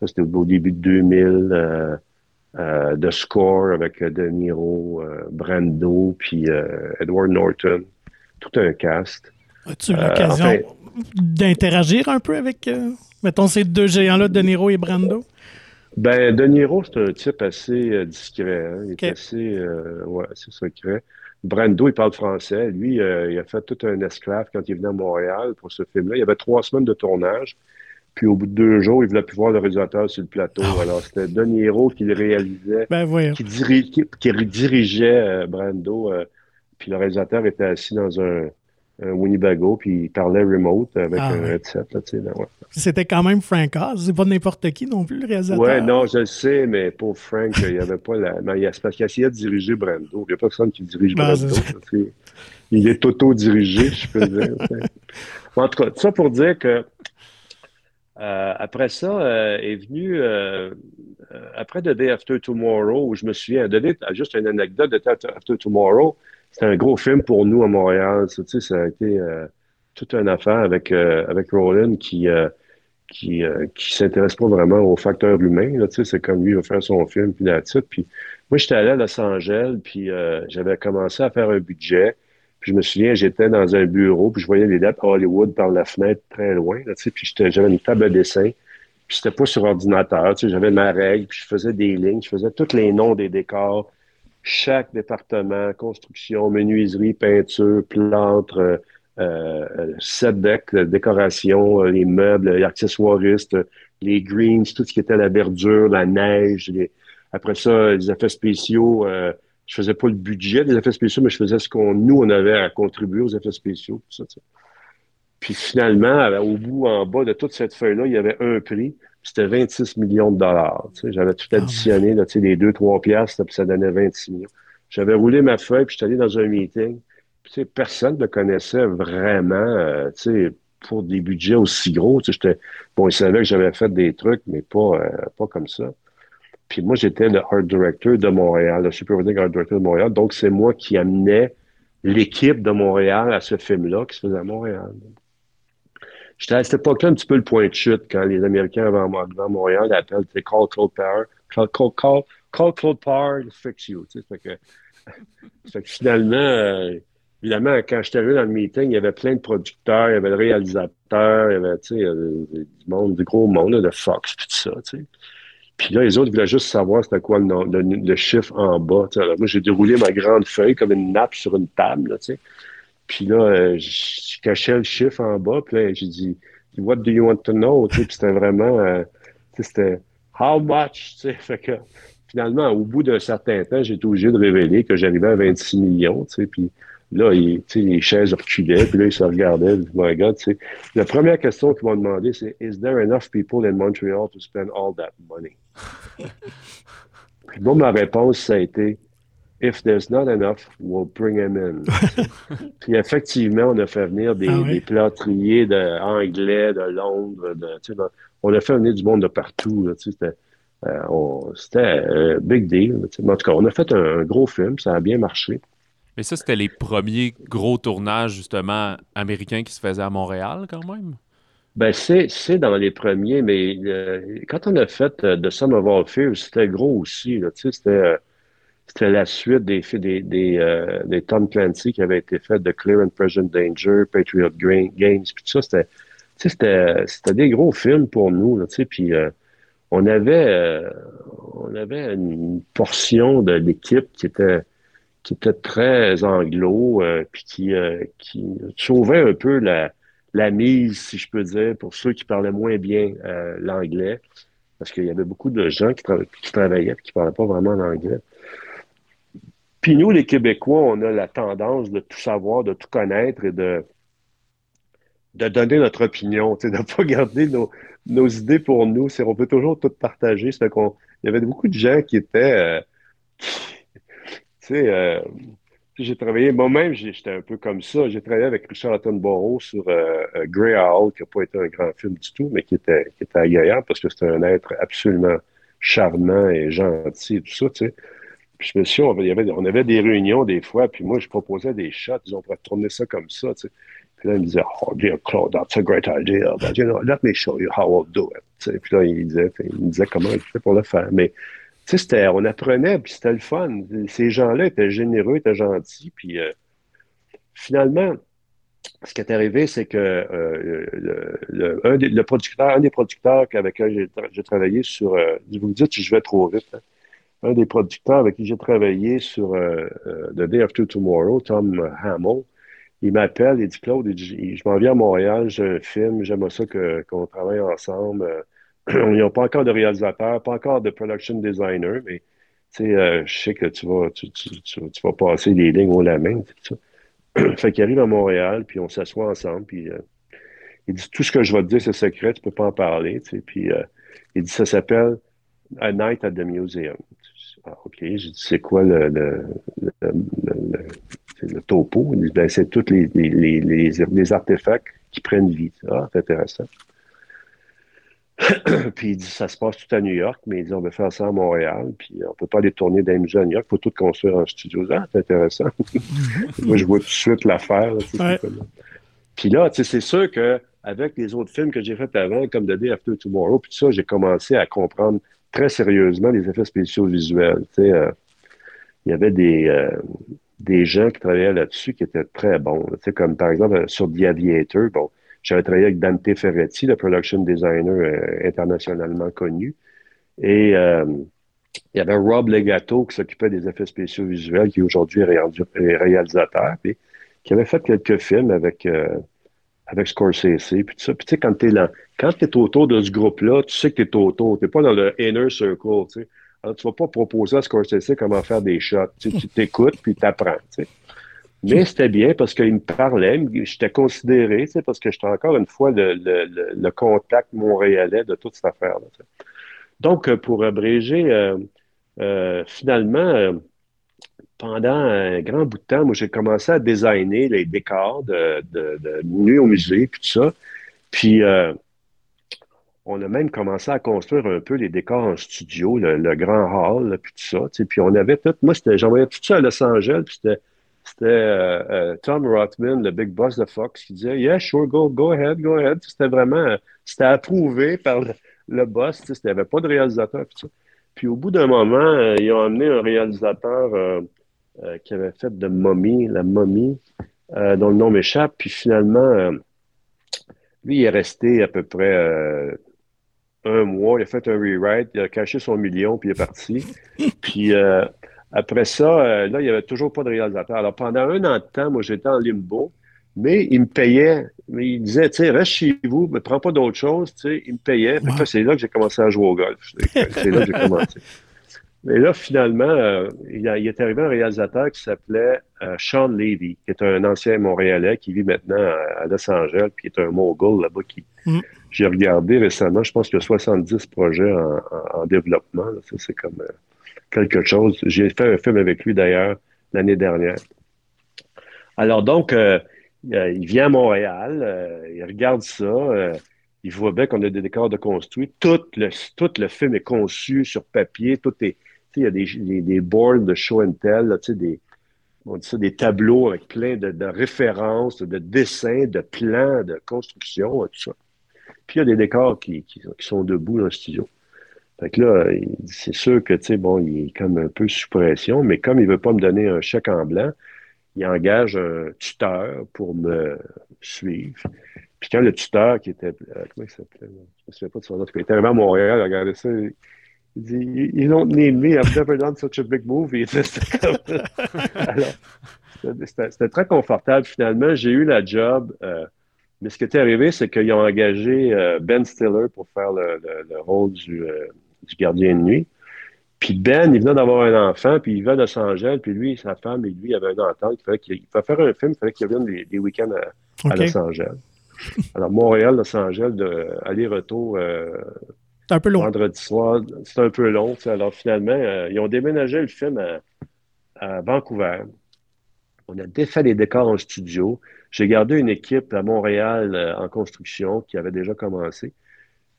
Ça, c'était au début de 2000. The Score avec De Niro, Brando, puis Edward Norton. Tout un cast.
As-tu l'occasion d'interagir un peu avec, euh, mettons, ces deux géants-là, De Niro et Brando?
Ben, De Niro, c'est un type assez euh, discret. Hein. Il est assez, euh, ouais, assez secret. Brando, il parle français. Lui, il a fait tout un esclave quand il venu à Montréal pour ce film-là. Il y avait trois semaines de tournage. Puis au bout de deux jours, il voulait plus voir le réalisateur sur le plateau. Ah Alors, c'était De Niro qui le réalisait,
ben,
qui, dirigeait Brando. puis le réalisateur était assis dans un, un Winnebago, puis il parlait remote avec ah, un headset.
C'était quand même Frank Oz, c'est pas n'importe qui non plus, le réalisateur.
Ouais, non, je le sais, mais pour Frank, il n'y avait pas la. Mais c'est parce qu'il essayait de diriger Brando. Il n'y a personne qui dirige ben, Brando. il est auto-dirigé, je peux dire. en tout cas, ça pour dire que euh, après ça euh, est venu, euh, après The Day After Tomorrow, où je me souviens, donner juste une anecdote de The Day After Tomorrow, c'était un gros film pour nous à Montréal. Ça, ça a été euh, toute une affaire avec, euh, avec Roland qui, euh, qui, qui s'intéresse pas vraiment au facteur humain. Là, c'est comme lui, il va faire son film, puis là Puis moi, j'étais allé à Los Angeles, puis j'avais commencé à faire un budget. Puis je me souviens, j'étais dans un bureau, puis je voyais les dates Hollywood par la fenêtre très loin. Là, puis j'avais une table de dessin. Puis c'était pas sur ordinateur. J'avais ma règle, puis je faisais des lignes, je faisais tous les noms des décors chaque département, construction, menuiserie, peinture, plantes, euh, euh, set deck, décoration, euh, les meubles, les accessoiristes, les greens, tout ce qui était la verdure, la neige. Après ça, les effets spéciaux. Euh, je faisais pas le budget des effets spéciaux, mais je faisais ce qu'on nous on avait à contribuer aux effets spéciaux. Tout ça, Puis finalement, au bout, en bas de toute cette feuille-là, il y avait un prix c'était 26 millions de dollars. J'avais tout ah, additionné, là, les 2-3 piastres, puis ça donnait 26 millions. J'avais roulé ma feuille, puis j'étais allé dans un meeting. Puis, personne ne me connaissait vraiment euh, pour des budgets aussi gros. Bon, ils savaient que j'avais fait des trucs, mais pas, euh, pas comme ça. Puis moi, j'étais le art director de Montréal, le supervising art director de Montréal. Donc, c'est moi qui amenais l'équipe de Montréal à ce film-là qui se faisait à Montréal. J'étais à cette époque-là un petit peu le point de chute quand les Américains avant, Montréal appellent Call Claude Power. Call, call, call, call Claude Power, fix you. Fait, que, fait que finalement, euh, évidemment, quand j'étais arrivé dans le meeting, il y avait plein de producteurs, il y avait le réalisateur, il y avait tu sais, euh, du monde, du gros monde, de Fox, tout ça. Tu sais. Puis là, les autres voulaient juste savoir c'était quoi le, le, le, chiffre en bas. Alors, moi, j'ai déroulé ma grande feuille comme une nappe sur une table. Là. Puis là, euh, je cachais le chiffre en bas. Puis là, j'ai dit, What do you want to know? Tu sais, puis c'était vraiment, euh, c'était How much? Fait que finalement, au bout d'un certain temps, j'ai été obligé de révéler que j'arrivais à 26 millions. Puis là, il, les chaises reculaient, puis là, ils se regardaient. My God. La première question qu'ils m'ont demandé, c'est Is there enough people in Montreal to spend all that money? puis bon, ma réponse, ça a été If there's not enough, we'll bring them in. Puis effectivement, on a fait venir des, ah des plâtriers de anglais, de Londres, de, on a fait venir du monde de partout. C'était euh, un big deal. En tout cas, on a fait un, gros film, ça a bien marché.
Mais ça, c'était les premiers gros tournages, justement, américains qui se faisaient à Montréal, quand même?
Ben, c'est, dans les premiers, mais euh, quand on a fait euh, The Sum of c'était gros aussi. c'était c'était la suite des, des, des, euh, des, Tom Clancy qui avait été fait de Clear and Present Danger, Patriot Games, puis tout ça, c'était, des gros films pour nous, puis euh, on avait, euh, on avait une portion de l'équipe qui était, qui était très anglo, puis qui, qui sauvait un peu la, mise, si je peux dire, pour ceux qui parlaient moins bien l'anglais, parce qu'il y avait beaucoup de gens qui, travaillaient et qui ne parlaient pas vraiment l'anglais. Puis nous, les Québécois, on a la tendance de tout savoir, de tout connaître et de, de donner notre opinion, de ne pas garder nos, nos, idées pour nous. On peut toujours tout partager. Il y avait beaucoup de gens qui étaient. Euh, tu sais, euh, j'ai travaillé, moi-même, j'étais un peu comme ça. J'ai travaillé avec Richard Attenborough sur euh, Grey Owl, qui n'a pas été un grand film du tout, mais qui était, qui était agréable parce que c'était un être absolument charmant et gentil et tout ça, tu sais. Puis je me suis on, avait, on avait des réunions des fois, puis moi, je proposais des shots, disons, on pourrait tourner ça comme ça. Puis là, il me disait, oh, dear Claude, that's a great idea, but, you know, let me show you how I'll do it. Puis là, il, disait, il me disait comment il fait pour le faire. Mais, tu sais, on apprenait, puis c'était le fun. Ces gens-là étaient généreux, étaient gentils, puis euh, finalement, ce qui est arrivé, c'est que euh, le, un des, producteur, un des producteurs avec qui j'ai travaillé sur, euh, vous me dites si je vais trop vite, un des producteurs avec qui j'ai travaillé sur euh, euh, The Day After Tomorrow, Tom Hamill, il m'appelle, il dit Claude, je m'en viens à Montréal, j'ai un film, j'aimerais ça qu'on travaille ensemble. Ils n'ont pas encore de réalisateur, pas encore de production designer, mais euh, je sais que tu vas, tu, vas passer les lignes au la main. fait qu'il arrive à Montréal, puis on s'assoit ensemble, puis il dit Tout ce que je vais te dire, c'est secret, tu ne peux pas en parler. Puis il dit Ça s'appelle A Night at the Museum. Ah, OK, j'ai dit, c'est quoi le, le, le, topo? Il dit, ben, c'est tous les, les, les, les, artefacts qui prennent vie. Ah, c'est intéressant. puis il dit, ça se passe tout à New York, mais il dit, on va faire ça à Montréal, puis on peut pas aller tourner dans les musées à New York, il faut tout construire en studio. Ah, c'est intéressant. Moi, je vois tout de suite l'affaire. Puis là, tu sais, c'est sûr que avec les autres films que j'ai faits avant, comme The Day After Tomorrow, puis tout ça, j'ai commencé à comprendre très sérieusement les effets spéciaux visuels. Euh, il y avait des, euh, des gens qui travaillaient là-dessus qui étaient très bons. comme par exemple sur The Aviator, bon, j'avais travaillé avec Dante Ferretti, le production designer euh, internationalement connu. Et il y avait Rob Legato qui s'occupait des effets spéciaux visuels, qui aujourd'hui est réalisateur, et qui avait fait quelques films avec avec Scorsese, puis. Puis tu sais, quand quand t'es autour de ce groupe-là, tu sais que t'es autour, t'es pas dans le inner circle, tu. Alors, tu vas pas proposer à Scorsese comment faire des shots. Tu t'écoutes, puis tu sais. Mais c'était bien parce qu'il me parlait, j'étais considéré, parce que j'étais encore une fois le, le, le, contact montréalais de toute cette affaire-là. Donc, pour abréger, euh, euh, finalement, euh, pendant un grand bout de temps, moi, j'ai commencé à designer les décors de, de, Nuit au musée, puis tout ça. Puis, euh, on a même commencé à construire un peu les décors en studio, le, grand hall, puis tout ça. Puis on avait tout, moi, j'envoyais tout ça à Los Angeles, puis c'était Tom Rothman, le big boss de Fox, qui disait Yeah, sure, go, go ahead, go ahead. C'était vraiment, c'était approuvé par le, boss. Il n'y avait pas de réalisateur. Puis, au bout d'un moment, ils ont amené un réalisateur qui avait fait de Mommy, la Mommy, dont le nom m'échappe. Puis finalement, lui, il est resté à peu près un mois, il a fait un rewrite, il a caché son million, puis il est parti. puis euh, après ça, euh, là, il n'y avait toujours pas de réalisateur. Alors pendant un an de temps, moi, j'étais en limbo, mais il me payait. Mais il disait, tu sais, reste chez vous, ne prends pas d'autre chose, tu sais, il me payait. c'est là que j'ai commencé à jouer au golf. C'est là que j'ai commencé. Mais là, finalement, euh, il, est arrivé un réalisateur qui s'appelait Sean Levy, qui est un ancien Montréalais qui vit maintenant à, Los Angeles, puis qui est un mogul là-bas qui, mm. J'ai regardé récemment, je pense qu'il y a 70 projets en, développement. Ça, c'est comme euh, quelque chose. J'ai fait un film avec lui d'ailleurs l'année dernière. Alors donc, euh, il vient à Montréal, euh, il regarde ça, il voit bien qu'on a des décors de construit. Tout le, film est conçu sur papier, tout est. Il y a des, des, boards de show and tell, des, on dit ça, des tableaux avec plein de, de références, de dessins, de plans, de construction, tout ça. Puis il y a des décors qui, sont debout dans le studio. Fait que là, c'est sûr que, tu sais, bon, il est comme un peu sous pression, mais comme il veut pas me donner un chèque en blanc, il engage un tuteur pour me suivre. Puis quand le tuteur qui était, euh, comment il s'appelait? Je me souviens pas de son nom. Il était arrivé à Montréal, il regardait ça, il dit, You don't need me, I've never done such a big movie. C'était très confortable finalement. J'ai eu la job. Euh, mais ce qui est arrivé, c'est qu'ils ont engagé euh, Ben Stiller pour faire le, rôle euh, du, gardien de nuit. Puis Ben, il venait d'avoir un enfant, puis il va de Los Angeles, puis lui, sa femme et lui avaient un entente. Il fallait qu'il faire un film, il fallait qu'il vienne des, week-ends à, Los Angeles. Alors, Montréal, Los Angeles, aller-retour euh,
un peu long.
vendredi soir, c'est un peu long. Alors, finalement, ils ont déménagé le film à Vancouver. On a défait les décors en studio. J'ai gardé une équipe à Montréal euh, en construction qui avait déjà commencé.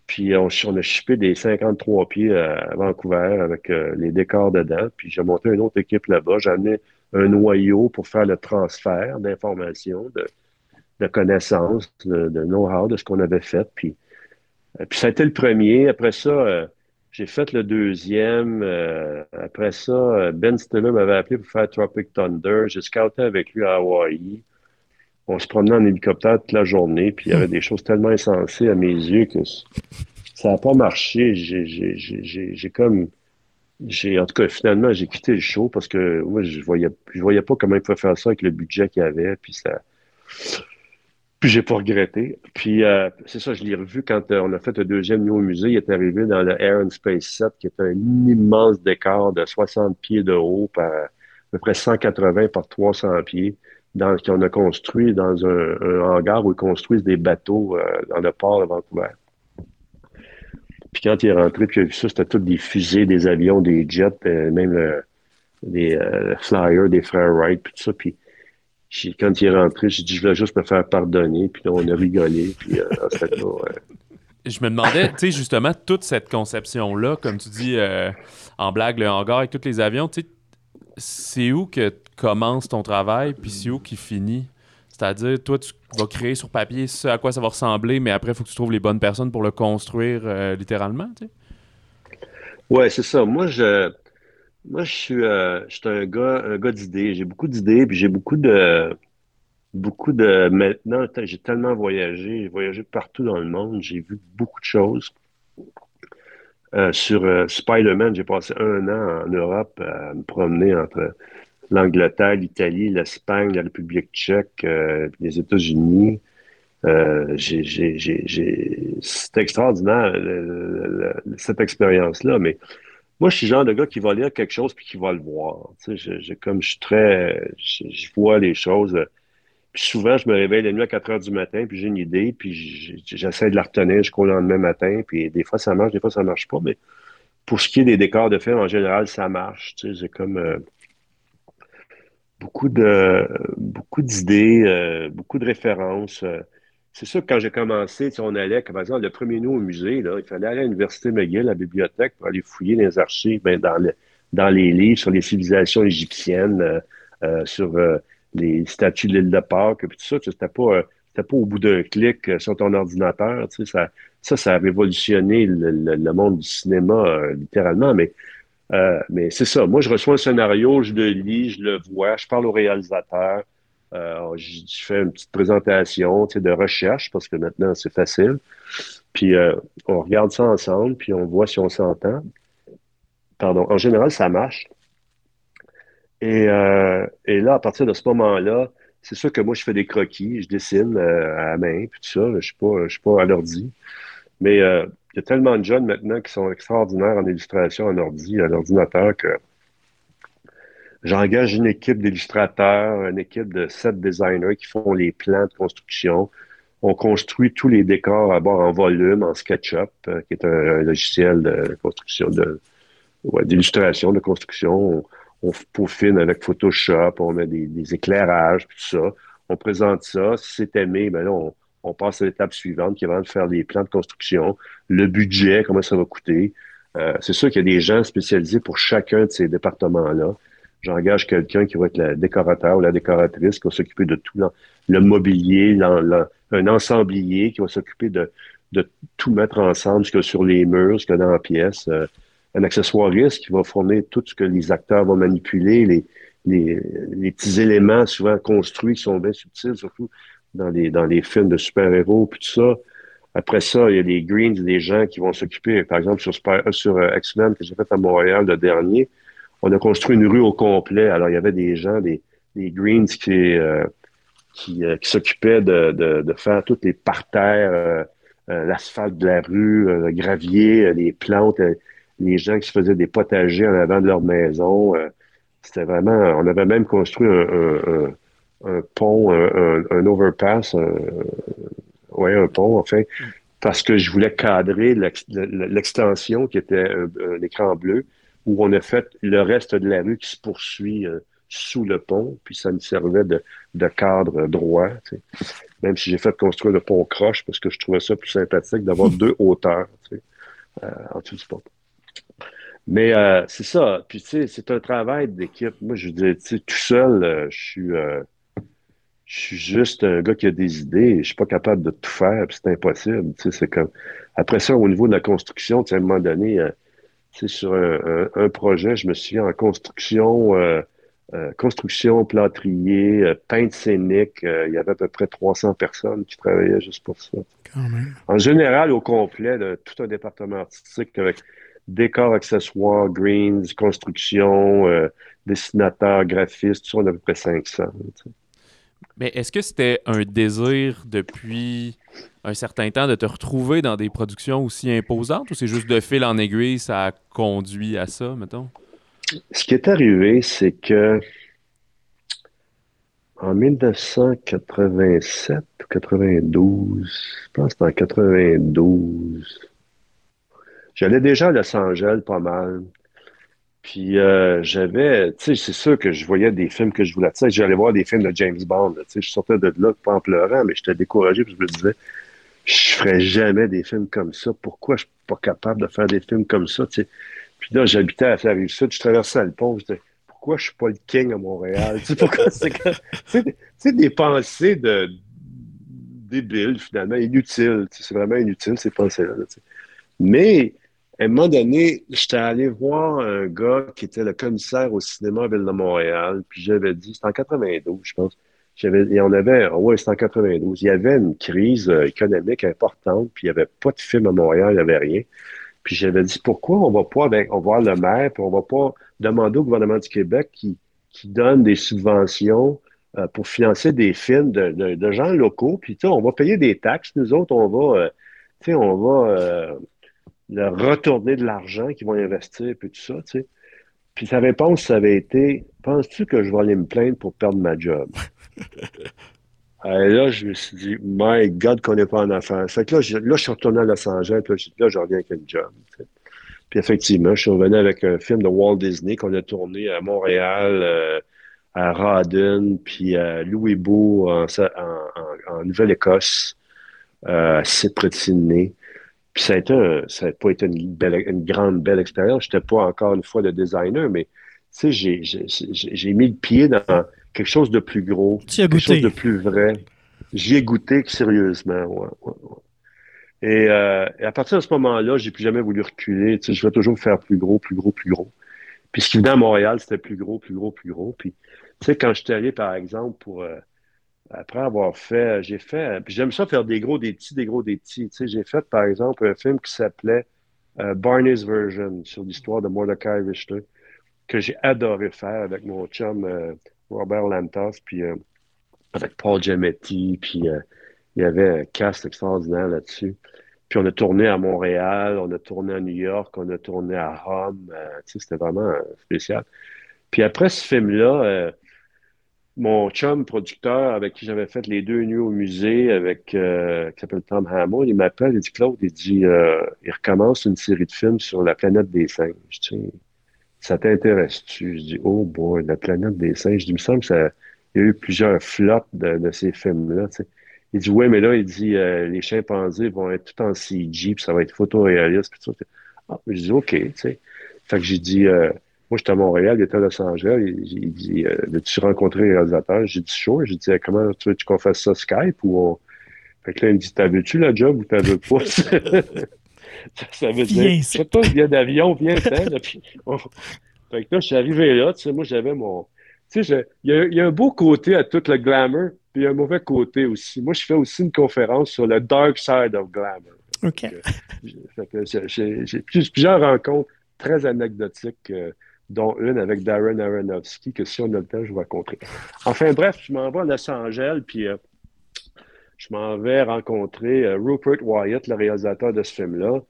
Puis on, a shippé des 53 pieds à Vancouver avec euh, les décors dedans. Puis j'ai monté une autre équipe là-bas. J'ai amené un noyau pour faire le transfert d'informations, de, connaissances, de, know-how de ce qu'on avait fait. Puis, euh, ça a été le premier. Après ça, j'ai fait le deuxième. après ça, Ben Stiller m'avait appelé pour faire Tropic Thunder. J'ai scouté avec lui à Hawaii on se promenait en hélicoptère toute la journée, puis il y avait hmm. des choses tellement insensées à mes yeux que ça n'a pas marché. J'ai comme. En tout cas, finalement, j'ai quitté le show parce que moi, je voyais, je voyais pas comment il pouvait faire ça avec le budget qu'il y avait, puis ça. Puis j'ai pas regretté. Puis euh, c'est ça, je l'ai revu quand euh, on a fait le deuxième nouveau musée. Il est arrivé dans le Air and Space 7, qui est un immense décor de 60 pieds de haut par à peu près 180 par 300 pieds qu'on a construit dans un, hangar où ils construisent des bateaux euh, dans le port de Vancouver. Puis quand il est rentré, puis il a vu ça, c'était tout des fusées, des avions, des jets, euh, même des euh, flyers des frères Wright, puis tout ça. Puis quand il est rentré, j'ai dit, je voulais juste me faire pardonner. Puis là, on a rigolé. Puis
Je me demandais, tu sais, justement, toute cette conception-là, comme tu dis en blague, le hangar avec tous les avions, tu sais, c'est où que commence ton travail, puis c'est où qui finit? C'est-à-dire, toi, tu vas créer sur papier ce à quoi ça va ressembler, mais après, il faut que tu trouves les bonnes personnes pour le construire euh, littéralement, tu sais?
Ouais, c'est ça. Moi, je, moi, je suis, euh, un gars, un gars d'idées. J'ai beaucoup d'idées, puis j'ai beaucoup de, beaucoup de. Maintenant, j'ai tellement voyagé, j'ai voyagé partout dans le monde, j'ai vu beaucoup de choses. Euh, sur Spider-Man, j'ai passé un an en Europe à me promener entre l'Angleterre, l'Italie, l'Espagne, la République tchèque, euh, les États-Unis. Euh, c'est extraordinaire cette expérience-là, mais moi, je suis le genre de gars qui va lire quelque chose puis qui va le voir. Sais, comme je suis très, je, vois les choses. Puis souvent, je me réveille la nuit à 4 heures du matin, puis j'ai une idée, puis j'essaie de la retenir jusqu'au lendemain matin, puis des fois ça marche, des fois ça marche pas, mais pour ce qui est des décors de film, en général, ça marche. Tu sais, c'est comme euh, beaucoup de beaucoup d'idées, euh, beaucoup de références. Euh. c'est sûr que quand j'ai commencé, on allait, par exemple, le premier nous au musée, là, il fallait aller à l'Université McGill, à la bibliothèque, pour aller fouiller les archives ben, dans, le, dans les livres sur les civilisations égyptiennes, sur les statues de l'île de Pâques, puis tout ça, c'était pas, pas au bout d'un clic sur ton ordinateur. Ça, ça, ça a révolutionné le, monde du cinéma, littéralement, mais mais c'est ça. Moi, je reçois un scénario, je le lis, je le vois, je parle au réalisateur, euh, je, fais une petite présentation de recherche parce que maintenant c'est facile. Puis euh, on regarde ça ensemble, puis on voit si on s'entend. Pardon. En général, ça marche. Et, euh, et, là, à partir de ce moment-là, c'est sûr que moi, je fais des croquis, je dessine à la main, puis tout ça. Je ne suis, pas, suis pas à l'ordi. Mais il y a tellement de jeunes maintenant qui sont extraordinaires en illustration en ordi, à l'ordinateur, que J'engage une équipe d'illustrateurs, une équipe de sept designers qui font les plans de construction. On construit tous les décors à bord en volume, en SketchUp, euh, qui est un, logiciel de construction, de, d'illustration, de construction. On, peaufine avec Photoshop, on met des, éclairages, tout ça. On présente ça. Si c'est aimé, ben là, on, passe à l'étape suivante, qui est vraiment de faire les plans de construction, le budget, comment ça va coûter. Euh, c'est sûr qu'il y a des gens spécialisés pour chacun de ces départements-là. J'engage quelqu'un qui va être le décorateur ou la décoratrice qui va s'occuper de tout le mobilier, un ensemblier qui va s'occuper de, tout mettre ensemble, ce qu'il y a sur les murs, ce qu'il dans la pièce. Euh, un accessoiriste qui va fournir tout ce que les acteurs vont manipuler, les, les, petits éléments souvent construits qui sont bien subtils, surtout dans les, dans les films de super-héros, puis tout ça. Après ça, il y a des greens, des gens qui vont s'occuper, par exemple, sur, sur euh, X-Men que j'ai fait à Montréal le dernier, on a construit une rue au complet. Alors, il y avait des gens, des, des Greens qui, euh, qui, euh, qui s'occupaient de, de, de, faire toutes les parterres, euh, l'asphalte de la rue, le gravier, les plantes, les gens qui se faisaient des potagers en avant de leur maison. C'était vraiment... On avait même construit un, un, pont, un, un overpass, ouais, un pont, enfin, parce que je voulais cadrer l'extension qui était un écran bleu où on a fait le reste de la rue qui se poursuit euh, sous le pont, puis ça me servait de, cadre droit. Même si j'ai fait construire le pont croche parce que je trouvais ça plus sympathique d'avoir deux hauteurs euh, en dessous du pont. Mais euh, c'est ça. Puis tu sais, c'est un travail d'équipe. Moi, je dis, tu sais, tout seul, je suis je suis juste un gars qui a des idées, je suis pas capable de tout faire, c'est impossible. Tu sais, c'est comme après ça, au niveau de la construction, tu sais, à un moment donné, sur un, projet, je me souviens en construction, euh, euh, construction, plâtrier, euh, peintre scénique, il y avait à peu près 300 personnes qui travaillaient juste pour ça. En général, au complet, tout un département artistique avec décors, accessoires, greens, construction, dessinateur, graphiste, tout ça, on a à peu près 500.
Mais est-ce que c'était un désir depuis un certain temps de te retrouver dans des productions aussi imposantes ou c'est juste de fil en aiguille, ça a conduit à ça, mettons?
Ce qui est arrivé, c'est que en 1987 ou 92, je pense que c'était en 92, j'allais déjà à Los Angeles pas mal. Puis euh, j'avais, tu sais, c'est sûr que je voyais des films que je voulais. Tu sais, j'allais voir des films de James Bond. Tu sais, je sortais de là pas en pleurant, mais j'étais découragé que je me disais, je ferais jamais des films comme ça. Pourquoi je suis pas capable de faire des films comme ça, tu sais? Puis là, j'habitais à la rive sud, je traversais le pont, je disais, pourquoi je suis pas le king à Montréal? tu sais, pourquoi c'est des pensées de débiles, finalement, inutiles. c'est vraiment inutile, ces pensées-là. Mais à un moment donné, j'étais allé voir un gars qui était le commissaire au cinéma à Ville de Montréal, puis j'avais dit, c'était en 92, je pense. Et on avait, oh ouais, c'était en 92. Il y avait une crise euh, économique importante, puis il n'y avait pas de film à Montréal, il n'y avait rien. Puis j'avais dit, pourquoi on va pas, avec, on va voir le maire, puis on va pas demander au gouvernement du Québec qui, qui donne des subventions euh, pour financer des films de, de, gens locaux, puis on va payer des taxes, nous autres, on va, euh, on va de retourner de l'argent qu'ils vont investir, puis tout ça, tu sais. Puis sa réponse, ça avait été Penses-tu que je vais aller me plaindre pour perdre ma job? Et là, je me suis dit, My God, qu'on n'est pas en affaires. Fait que là, je, là, je suis retourné à Los Angeles, puis là, je reviens avec une job. Puis effectivement, je suis revenu avec un film de Walt Disney qu'on a tourné à Montréal, euh, à Rawdon, puis à Louisbourg, en, en, Nouvelle-Écosse, euh, à Sydney. Puis ça n'a pas été une, belle, une grande, belle expérience. Je n'étais pas encore une fois le designer, mais tu sais, j'ai mis le pied dans quelque chose de plus gros, quelque chose
goûté.
de plus vrai. J'y ai goûté sérieusement, ouais, ouais, ouais. Et, euh, et à partir de ce moment-là, j'ai plus jamais voulu reculer. Tu sais, je vais toujours faire plus gros, plus gros, plus gros. Puis ce qui venait à Montréal, c'était plus gros, plus gros, plus gros. Puis, tu sais, quand j'étais allé, par exemple, pour euh, après avoir fait, j'ai fait, j'aime ça faire des gros, des des gros, des. Tu sais, j'ai fait, par exemple, un film qui s'appelait euh, Barney's Version sur l'histoire de Mordecai Richter, que j'ai adoré faire avec mon chum euh, Robert Lantos, puis euh, avec Paul Giamatti, puis euh, il y avait un cast extraordinaire là-dessus. Puis on a tourné à Montréal, on a tourné à New York, on a tourné à Rome. euh, tu sais, c'était vraiment euh, spécial. Puis après ce film-là, mon chum producteur avec qui j'avais fait les deux nuits au musée, avec euh, qui s'appelle Tom Hamill, il m'appelle, il dit Claude, il dit euh, il recommence une série de films sur la planète des singes. Tu sais, ça t'intéresse-tu? Je dis Oh boy, la planète des singes. Je dis, il me semble que ça, il y a eu plusieurs flops de, de ces films-là. tu sais. Il dit Ouais, mais là, il dit euh, les chimpanzés vont être tout en CG, puis ça va être photoréaliste. Puis tout ça. Ah, je dis OK, tu sais. Fait que j'ai dit euh, moi, j'étais à Montréal, il était à Los Angeles. Il, il dit euh, Veux-tu rencontrer les réalisateurs? J'ai dit Sure. J'ai dit Comment tu veux qu'on fasse ça Skype ou on... Fait que là, il me dit T'as veux-tu la job ou t'as veux pas? Ça, ça veut
Viens
dire
ici.
Fais pas billet d'avion, viens t'en. puis on- Fait que là, je suis arrivé là, tu sais, moi, j'avais mon. Tu sais, je- il y, a, il y a un beau côté à tout le glamour, puis il y a un mauvais côté aussi. Moi, je fais aussi une conférence sur le dark side of glamour.
OK.
Fait que j'ai- j'ai j'ai plus- plusieurs rencontres très anecdotiques, euh, dont une avec Darren Aronofsky, que si on a le temps, je vous raconterai. Enfin, bref, je m'en vais à Los Angeles, puis euh, je m'en vais rencontrer euh, Rupert Wyatt, le réalisateur de ce film-là.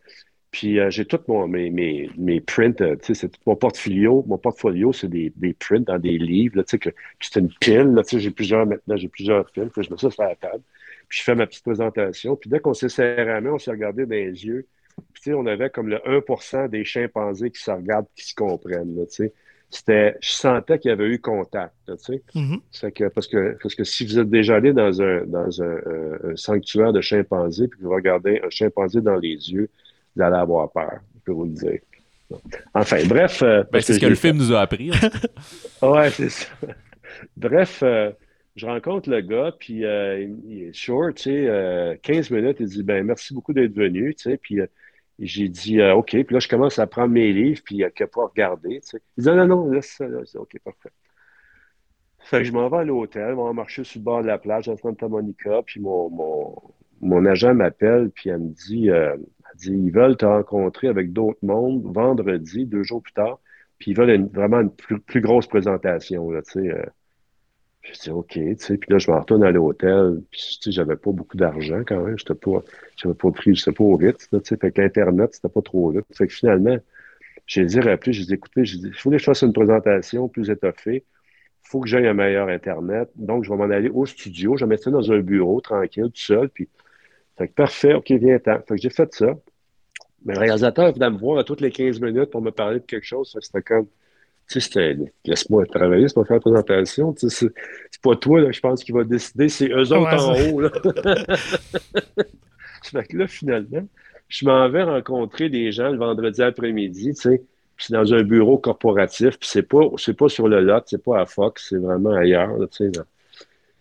Puis euh, j'ai mon, mes, mes, mes prints, c'est tout mon portfolio. Mon portfolio, c'est des, des prints dans des livres, c'est une pile, j'ai plusieurs, maintenant, j'ai plusieurs films, je mets ça sur la table. Puis je fais ma petite présentation. Puis dès qu'on s'est serré la main, on s'est regardé dans les yeux. Puis, tu sais, on avait comme le 1% des chimpanzés qui se regardent, qui se comprennent, là, tu sais. C'était, je sentais qu'il y avait eu contact, là, tu sais.
Mhm.
C'est que, parce que, parce que si vous êtes déjà allé dans un, dans un, un- un sanctuaire de chimpanzés, puis que vous regardez un chimpanzé dans les yeux, vous allez avoir peur, je peux vous le dire. Enfin, bref. euh,
Ben, c'est ce que le film nous a appris. hein.
Ouais, c'est ça. Bref, euh, je rencontre le gars, puis euh, il il est short, tu sais, euh, 15 minutes, il dit, ben merci beaucoup d'être venu, tu sais, puis euh, j'ai dit, euh, OK, puis là, je commence à prendre mes livres, puis n'a qu'à pas regarder, tu sais. Il dit, non, non, laisse ça, là. Je dis, OK, parfait. Fait que je m'en vais à l'hôtel, on va marcher sur le bord de la plage à Santa Monica, puis mon, mon, mon agent m'appelle, puis elle me dit, euh, elle dit, ils veulent te rencontrer avec d'autres mondes vendredi, deux jours plus tard, puis ils veulent vraiment une plus, plus grosse présentation, là, tu sais. Je dis, OK, tu sais, puis là, je me retourne à l'hôtel, puis tu sais, j'avais pas beaucoup d'argent quand même, j'étais pas, j'avais pas pris, j'étais pas au là, tu sais, fait qu'Internet, c'était pas trop là. Fait que finalement, j'ai dit, rappelé, j'ai dit, écoutez, j'ai dit, il faut que je fasse une présentation plus étoffée, il faut que j'aie un meilleur Internet, donc je vais m'en aller au studio, je vais mettre ça dans un bureau, tranquille, tout seul, puis, fait que parfait, OK, viens-t'en. Fait que j'ai fait ça. Mais le réalisateur venait me voir à toutes les 15 minutes pour me parler de quelque chose, que c'était comme, tu sais, laisse-moi travailler, c'est pas faire la présentation. Tu sais, c'est, pas toi, là, je pense, qui va décider, c'est eux autres
Ouais,
en haut, là. fait que là, finalement, je m'en vais rencontrer des gens le vendredi après-midi, tu sais, puis c'est dans un bureau corporatif, puis c'est pas, c'est pas sur le lot, c'est pas à Fox, c'est vraiment ailleurs, là, tu sais. là.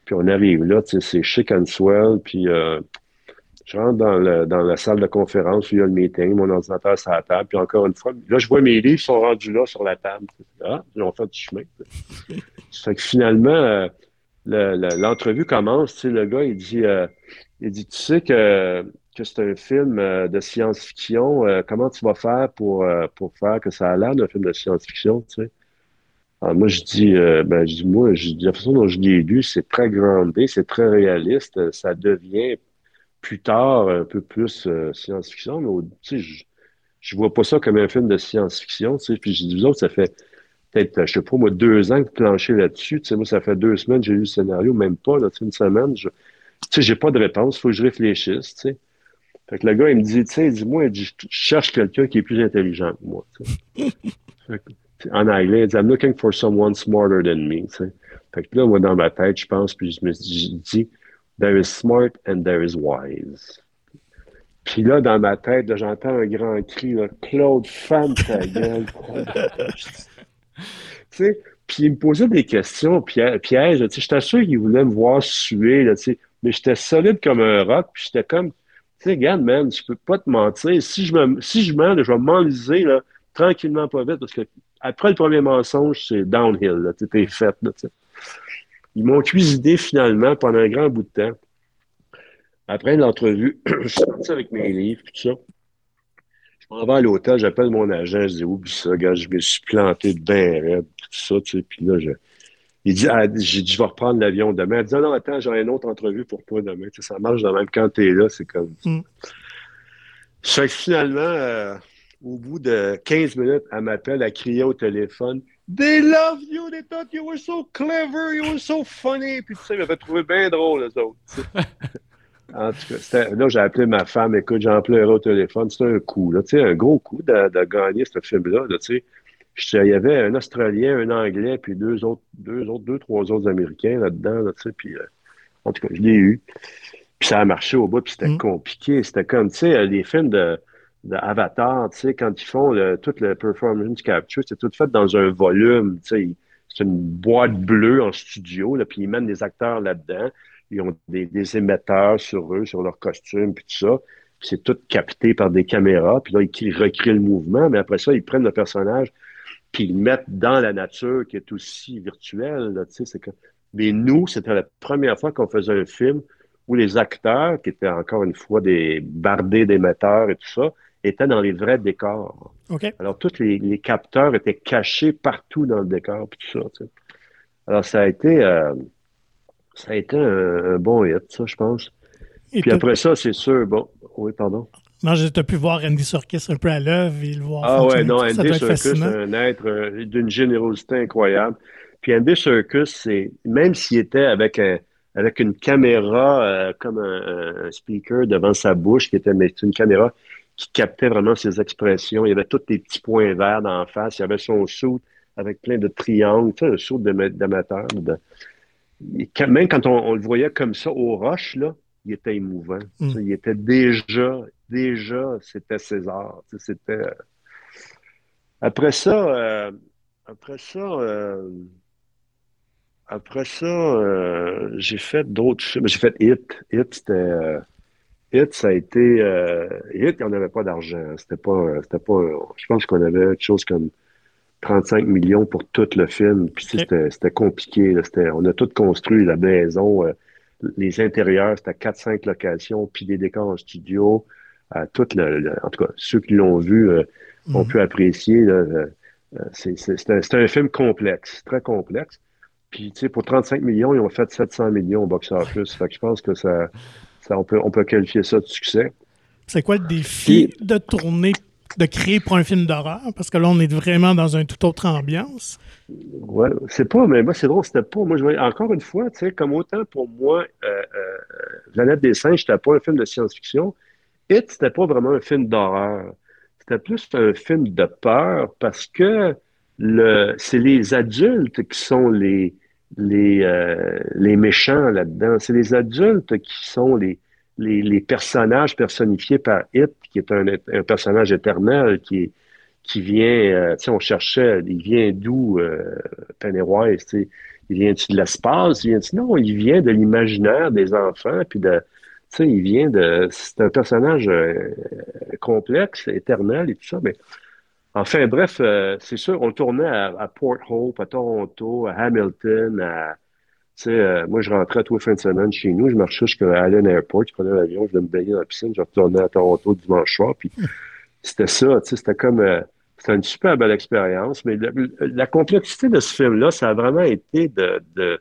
Puis on arrive là, tu sais, c'est chic and swell, puis euh, je rentre dans, le, dans la salle de conférence où il y a le meeting, mon ordinateur sur la table, puis encore une fois, là, je vois mes livres sont rendus là sur la table. Ah, ils ont fait du chemin. que finalement, euh, le- le- l'entrevue commence, tu sais, le gars, il dit, euh, il dit, tu sais que, que c'est un film euh, de science-fiction, comment tu vas faire pour, pour faire que ça a l'air d'un film de science-fiction, tu sais? Alors moi, je dis, ben, je dis, moi, la façon dont je l'ai lu, c'est très grandé, c'est très réaliste, ça devient plus tard un peu plus euh, science-fiction, mais tu sais, je, je vois pas ça comme un film de science-fiction, tu sais, puis je dis, vous autres, ça fait peut-être, je sais pas, moi, deux ans que vous planchez là-dessus, tu sais, moi, ça fait deux semaines, j'ai lu le scénario, même pas, là, tu sais, une semaine, je, tu sais, j'ai pas de réponse, faut que je réfléchisse, tu sais. Fait que le gars, il me dit, tu sais, il dit, moi, il dit, je cherche quelqu'un qui est plus intelligent que moi, tu sais. En anglais, il dit, I'm looking for someone smarter than me, tu sais. Fait que là, moi, dans ma tête, je pense, puis je me dis, there is smart and there is wise. Puis là, dans ma tête, j'entends un grand cri, là, Claude, ferme ta gueule. tu sais, Puis il me posait des questions, piège. piège j'étais sûr qu'il voulait me voir suer, là, mais j'étais solide comme un roc, puis j'étais comme, tu sais, regarde, man, je peux pas te mentir. Si je me, si je mens, je vais m'enliser, là, tranquillement, pas vite, parce que après le premier mensonge, c'est downhill, là, t'es fait, là, Ils m'ont cuisiné finalement pendant un grand bout de temps. Après l'entrevue, je suis parti avec mes livres, tout ça. Je m'en vais à l'hôtel, j'appelle mon agent, je dis, oublie ça, gars, je me suis planté de bien raide, tout ça, tu sais. Puis là, je, il dit, ah, j'ai dit, je vais reprendre l'avion demain. Elle dit, ah non, attends, j'aurai une autre entrevue pour toi demain. Tu sais, ça marche de même quand tu es là, c'est comme. Mm. que finalement, euh, au bout de 15 minutes, elle m'appelle, elle criait au téléphone. They love you, they thought you were so clever, you were so funny. Puis tu sais, il m'avait trouvé bien drôle, les autres. En tout cas, là, j'ai appelé ma femme, écoute, j'en pleurais au téléphone. C'était un coup, là, tu sais, un gros coup de, gagner ce film-là, tu sais. Il y avait un Australien, un Anglais, puis deux autres, deux autres, deux, trois autres Américains là-dedans, là, tu sais, puis euh, en tout cas, je l'ai eu. Puis ça a marché au bout, puis c'était mm. compliqué. C'était comme, tu sais, les films de, de Avatar, tu sais, quand ils font le, tout le performance capture, c'est tout fait dans un volume, tu sais, c'est une boîte bleue en studio, là, puis ils mettent des acteurs là-dedans ils ont des, émetteurs sur eux, sur leurs costumes, puis tout ça. Puis c'est tout capté par des caméras. Puis là, ils recréent le mouvement, mais après ça, ils prennent le personnage, puis ils le mettent dans la nature qui est aussi virtuelle. Là, que... Mais nous, c'était la première fois qu'on faisait un film où les acteurs, qui étaient encore une fois des bardés d'émetteurs et tout ça, étaient dans les vrais décors. Alors, tous les, capteurs étaient cachés partout dans le décor, puis tout ça. Alors, ça a été... Euh, ça a été un, bon hit, ça, je pense. Puis après ça, c'est sûr, bon, oui, pardon.
Non, j'ai pu voir Andy Serkis un peu à l'œuvre et le voir.
Ah ouais, non, Andy Serkis, c'est un être euh, d'une générosité incroyable. Puis Andy Serkis, c'est même s'il était avec avec une caméra euh, comme un, speaker devant sa bouche, qui était mais une caméra qui captait vraiment ses expressions. Il y avait tous les petits points verts dans la face. Il y avait son sou avec plein de triangles, tu sais, le saut d'amateur. Même quand on, le voyait comme ça aux roches, là, il était émouvant. Mm. Il était déjà, déjà, c'était César. C'était. Euh, après ça, euh, après ça, euh, après ça, j'ai fait d'autres films. J'ai fait Hit. Hit, c'était. Hit, ça a été. Hit, on n'avait pas d'argent. C'était pas, c'était pas. Je pense qu'on avait quelque chose comme 35 millions pour tout le film. Puis c'était compliqué. on a tout construit, la maison, euh, les intérieurs, c'était 4-5 locations, puis des décors en studio. Euh, tout le, en tout cas, ceux qui l'ont vu euh, ont mhm. pu apprécier. C'est un, film complexe, très complexe. Puis, tu sais, pour 35 millions, ils ont fait 700 millions au box-office. fait que je pense que ça, ça on, peut, on peut qualifier ça de succès.
C'est quoi le défi de tourner de créer pour un film d'horreur, parce que là, on est vraiment dans une toute autre ambiance.
Ouais, c'est pas, mais moi, c'est drôle, c'était pas. Moi, je encore une fois, tu sais, comme autant pour moi, euh, euh, Planète des singes, c'était pas un film de science-fiction. It, c'était pas vraiment un film d'horreur. C'était plus un film de peur parce que le, c'est les adultes qui sont les, les, euh, les méchants là-dedans. C'est les adultes qui sont les, les, personnages personnifiés par It, qui est un, personnage éternel qui, qui vient, euh, tu sais, on cherchait, il vient d'où euh, tu sais, il vient de l'espace, il vient non, il vient de l'imaginaire des enfants, puis de, tu sais, il vient de, c'est un personnage euh, complexe, éternel et tout ça, mais enfin bref, c'est sûr, on tournait à, à Port Hope, à Toronto, à Hamilton, à euh, moi, je rentrais tous les fins de semaine chez nous, je marchais jusqu'à Allen Airport, je prenais l'avion, je venais me baigner dans la piscine, je retournais à Toronto dimanche soir, puis c'était ça, tu sais, c'était comme, euh, c'était une super belle expérience, mais la, complexité de ce film-là, ça a vraiment été de, de,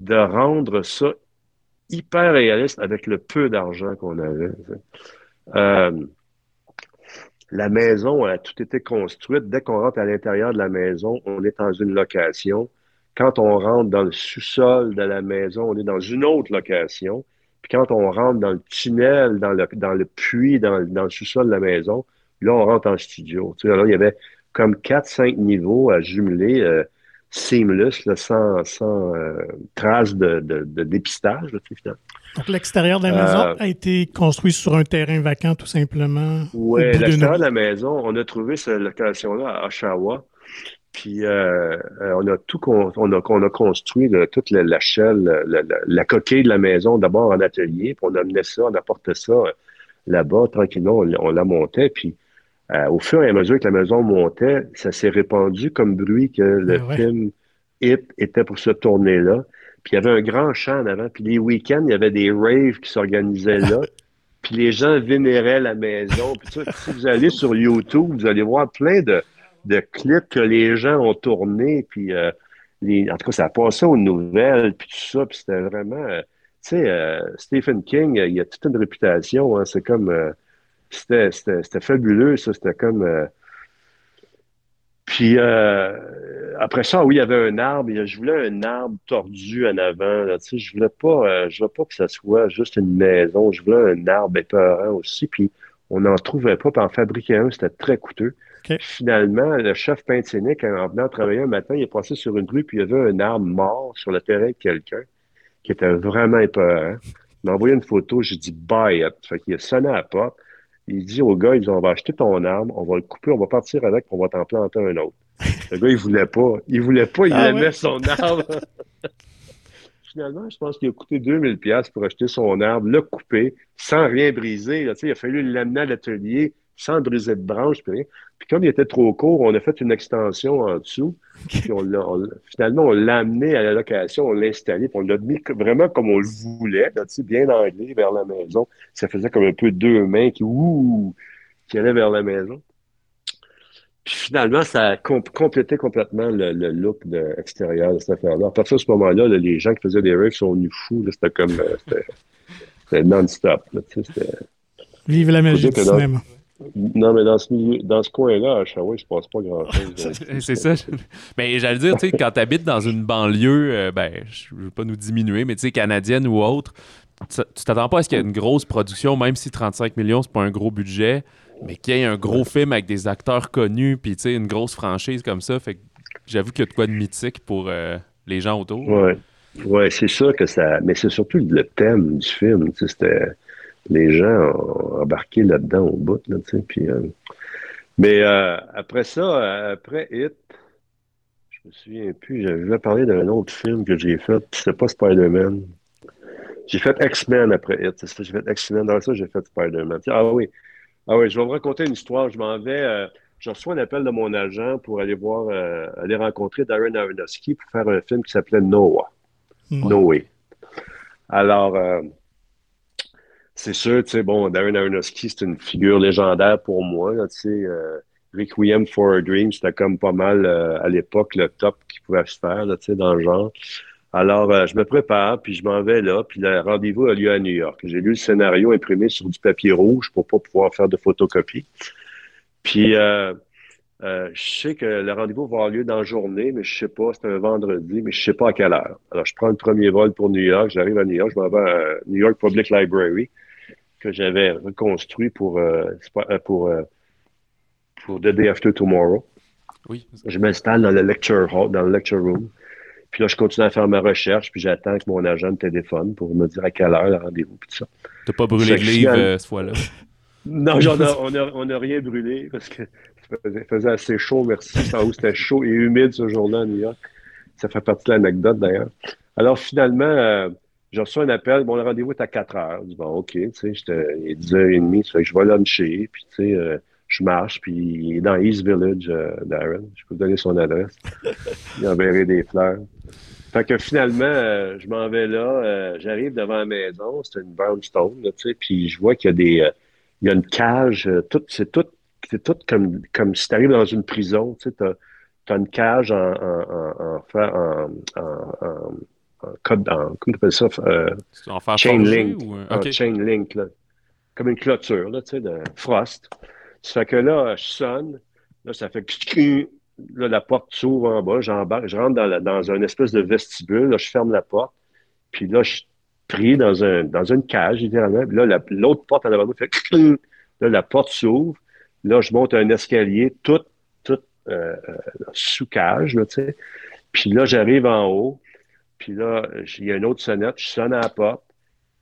de rendre ça hyper réaliste avec le peu d'argent qu'on avait. Euh, la maison a tout été construite. Dès qu'on rentre à l'intérieur de la maison, on est dans une location. Quand on rentre dans le sous-sol de la maison, on est dans une autre location. Puis quand on rentre dans le tunnel, dans le, dans le puits, dans, le sous-sol de la maison, là, on rentre en studio. Tu sais, il y avait comme 4-5 niveaux à jumeler, euh, seamless, sans, euh, trace de, de, dépistage.
Donc, l'extérieur de la maison euh, a été construit sur un terrain vacant, tout simplement.
Oui, l'extérieur de la maison, on a trouvé cette location-là à Oshawa. Puis euh, euh, on a tout on a, on a construit toute la, la la, coquille de la maison, d'abord en atelier, puis on amenait ça, on apportait ça là-bas, tranquillement, on, la montait, puis au fur et à mesure que la maison montait, ça s'est répandu comme bruit que le film Hit était pour se tourner là. Puis il y avait un grand champ en avant, puis les week-ends, il y avait des raves qui s'organisaient là. puis les gens vénéraient la maison. Puis si vous allez sur YouTube, vous allez voir plein de de clips que les gens ont tournés, puis euh, en tout cas, ça a passé aux nouvelles, puis tout ça, puis c'était vraiment... Euh, tu sais, euh, Stephen King, il a toute une réputation, hein, c'est comme... c'était fabuleux, ça, c'était comme... Puis après ça, oui, il y avait un arbre. Je voulais un arbre tordu en avant. Là, je voulais pas, je voulais pas que ça soit juste une maison. Je voulais un arbre épeurant aussi. Puis on n'en trouvait pas. Puis en fabriquer un, c'était très coûteux. Finalement, le chef peintre scénique, en venant travailler un matin, il est passé sur une rue, puis il y avait un arbre mort sur le terrain de quelqu'un qui était vraiment épeurant. Il m'a envoyé une photo, j'ai dit buy it. Fait qu'il a sonné à la porte. Il dit au gars, il dit, on va acheter ton arbre, on va le couper, on va partir avec, on va t'en planter un autre. Le gars, il voulait pas. Il voulait pas, il ah aimait son arbre. Finalement, je pense qu'il a coûté 2000 pièces pour acheter son arbre, le couper, sans rien briser. Là, il a fallu l'amener à l'atelier, sans briser de branche, puis rien. Puis comme il était trop court, on a fait une extension en dessous. Puis on finalement, on l'a amené à la location, on l'a installé, puis on l'a mis vraiment comme on le voulait, là, bien anglais vers la maison. Ça faisait comme un peu deux mains qui, ouh, qui allaient vers la maison. Puis finalement, ça a complété complètement le, look de, extérieur de cette affaire-là. À partir de ce moment-là, les gens qui faisaient des rêves sont venus fous. C'était comme... Euh, c'était non-stop.
Vive la magie du cinéma.
Non, mais dans ce, dans ce coin-là, à Shawa, il se passe pas grand-chose.
c'est ça. Mais j'allais dire, tu sais, quand tu habites dans une banlieue, euh, ben, je veux pas nous diminuer, mais tu sais, canadienne ou autre, tu t'attends pas à ce qu'il y ait une grosse production, même si 35 millions, c'est pas un gros budget, mais qu'il y ait un gros film avec des acteurs connus, puis tu sais, une grosse franchise comme ça. Fait que j'avoue qu'il y a de quoi de mythique pour euh, les gens autour.
Ouais. Ouais, c'est ça que ça. Mais c'est surtout le thème du film. C'était les gens ont embarqué là-dedans au bout. Là, puis, euh, mais euh, après ça, euh, après Hit, je me souviens plus, j'avais parlé d'un autre film que j'ai fait, c'était pas Spider-Man. J'ai fait X-Men après Hit. J'ai fait X-Men. Dans ça, j'ai fait Spider-Man. Ah oui. Ah oui, je vais vous raconter une histoire. Je m'en vais. je reçois un appel de mon agent pour aller voir, aller rencontrer Darren Aronofsky pour faire un film qui s'appelait Noah. Noé. Alors, c'est sûr, tu sais, bon, Darren Aronofsky, c'est une figure légendaire pour moi, tu sais. Euh, Requiem for a Dream, c'était comme pas mal euh, à l'époque le top qui pouvait se faire, tu sais, dans le genre. Alors, euh, je me prépare, puis je m'en vais là, puis le rendez-vous a lieu à New York. J'ai lu le scénario imprimé sur du papier rouge pour pas pouvoir faire de photocopie. Puis, je sais que le rendez-vous va avoir lieu dans la journée, mais je sais pas, c'est un vendredi, mais je sais pas à quelle heure. Alors, je prends le premier vol pour New York, j'arrive à New York, je m'en vais à New York Public Library que j'avais reconstruit pour, euh, euh, pour, euh, pour The Day After Tomorrow.
Oui.
Je m'installe dans le lecture hall, dans le lecture room. Puis là, je continue à faire ma recherche, puis j'attends que mon agent me téléphone pour me dire à quelle heure le rendez-vous, puis tout ça.
T'as pas brûlé le livre cette fois-là?
non, genre, on n'a on a rien brûlé parce que ça faisait assez chaud, merci. C'était chaud et humide ce jour-là à New York. Ça fait partie de l'anecdote d'ailleurs. Alors finalement, j'ai reçu un appel, bon, le rendez-vous est à 4 heures. Je dis, bon, OK, tu sais, il est 10h30, ça fait que je vais luncher, puis tu sais, euh, je marche, puis il est dans East Village, euh, Darren. Je peux vous donner son adresse. il enverrait des fleurs. Fait que finalement, euh, je m'en vais là, j'arrive devant la maison, c'est une brownstone, tu sais, puis je vois qu'il y a des, il y a une cage, tout, c'est tout, c'est tout comme, comme si tu arrives dans une prison, tu sais, t'as, as une cage en, en, en, en code, en, comment tu appelles ça? Euh, chain link. Ou... chain link, là. Comme une clôture, là, tu sais, de frost. Ça fait que là, je sonne, là, ça fait là, la porte s'ouvre en bas, j'embarque, je rentre dans, la, dans un espèce de vestibule, là, je ferme la porte, puis là, je suis pris dans, un, dans une cage, littéralement, puis là, l'autre porte en avant fait là, la porte s'ouvre, là, je monte un escalier, tout, tout euh, euh sous cage, là, tu sais, puis là, j'arrive en haut, puis là, il y a une autre sonnette, je sonne à la porte.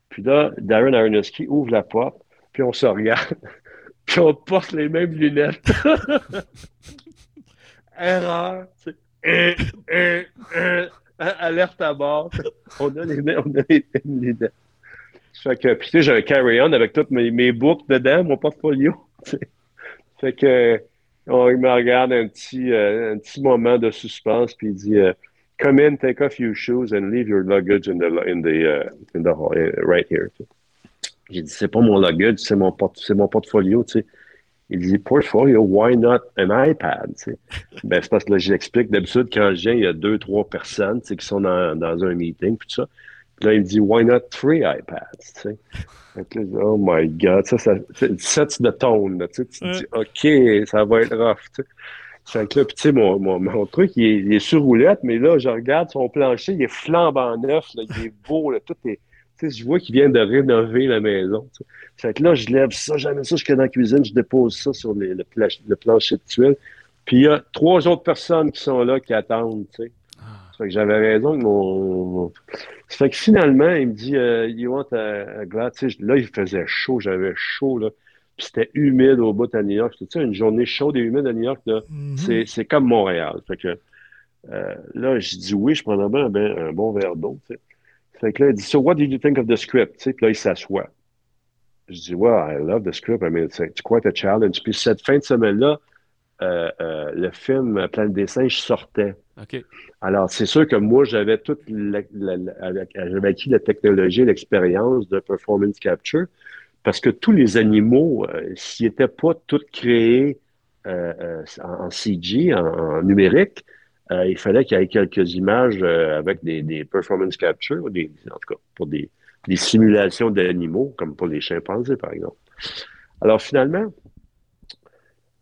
Puis là, Darren Aronofsky ouvre la porte, puis on se regarde, puis on porte les mêmes lunettes. erreur, alerte à bord. On a les, les, les Fait que, puis tu sais, j'ai un carry-on avec toutes mes, mes dedans, mon portfolio. Fait que, on, il me regarde un petit, euh, un petit moment de suspense, puis il dit euh, Come in, take off your shoes and leave your luggage in the, in the, uh, in the uh, right here. J'ai dit C'est pas mon luggage, c'est mon, port c'est mon portfolio, tu sais. Il dit Portfolio, why not an iPad? Ben, c'est parce que là, j'explique. D'habitude, quand je viens, il y a deux, trois personnes qui sont dans, dans un meeting, puis tout ça. Puis là, il me dit Why not three iPads? sais oh my God, ça, ça, sets the tone. Là, tu te dis, OK, ça va être rough. tu Fait que là, puis tu sais, mon, mon, mon, truc, il est, il est, sur roulette, mais là, je regarde son plancher, il est flambant neuf, là, il est beau, là, tout est. Tu sais, je vois qu'il vient de rénover la maison. T'sais. Fait que là, je lève ça, j'amène ça jusque dans la cuisine, je dépose ça sur les, le, le, plancher de tuile. Puis il y a trois autres personnes qui sont là qui attendent, tu sais. Ça fait que j'avais raison que mon. Ça fait que finalement, il me dit euh, You want a, a glass? Là, il faisait chaud, j'avais chaud, là. Puis c'était humide au bout à New York. Sais, une journée chaude et humide à New York, mm-hmm. c'est comme Montréal. Fait que euh, là, je dis oui, je prendrais bien un, un bon verre d'eau. Fait que là, il dit So what did you think of the script? Puis là, il s'assoit. Je dis Well, I love the script. I mean, it's quite a challenge? Puis cette fin de semaine-là, euh, euh, le film Planète des singes sortait. Alors, c'est sûr que moi, j'avais toute j'avais acquis la technologie, l'expérience de performance capture, parce que tous les animaux, euh, s'ils n'étaient pas tous créés euh, en, CG, en, numérique, il fallait qu'il y ait quelques images avec des, performance capture, des, en tout cas pour des, simulations d'animaux, comme pour les chimpanzés, par exemple. Alors, finalement,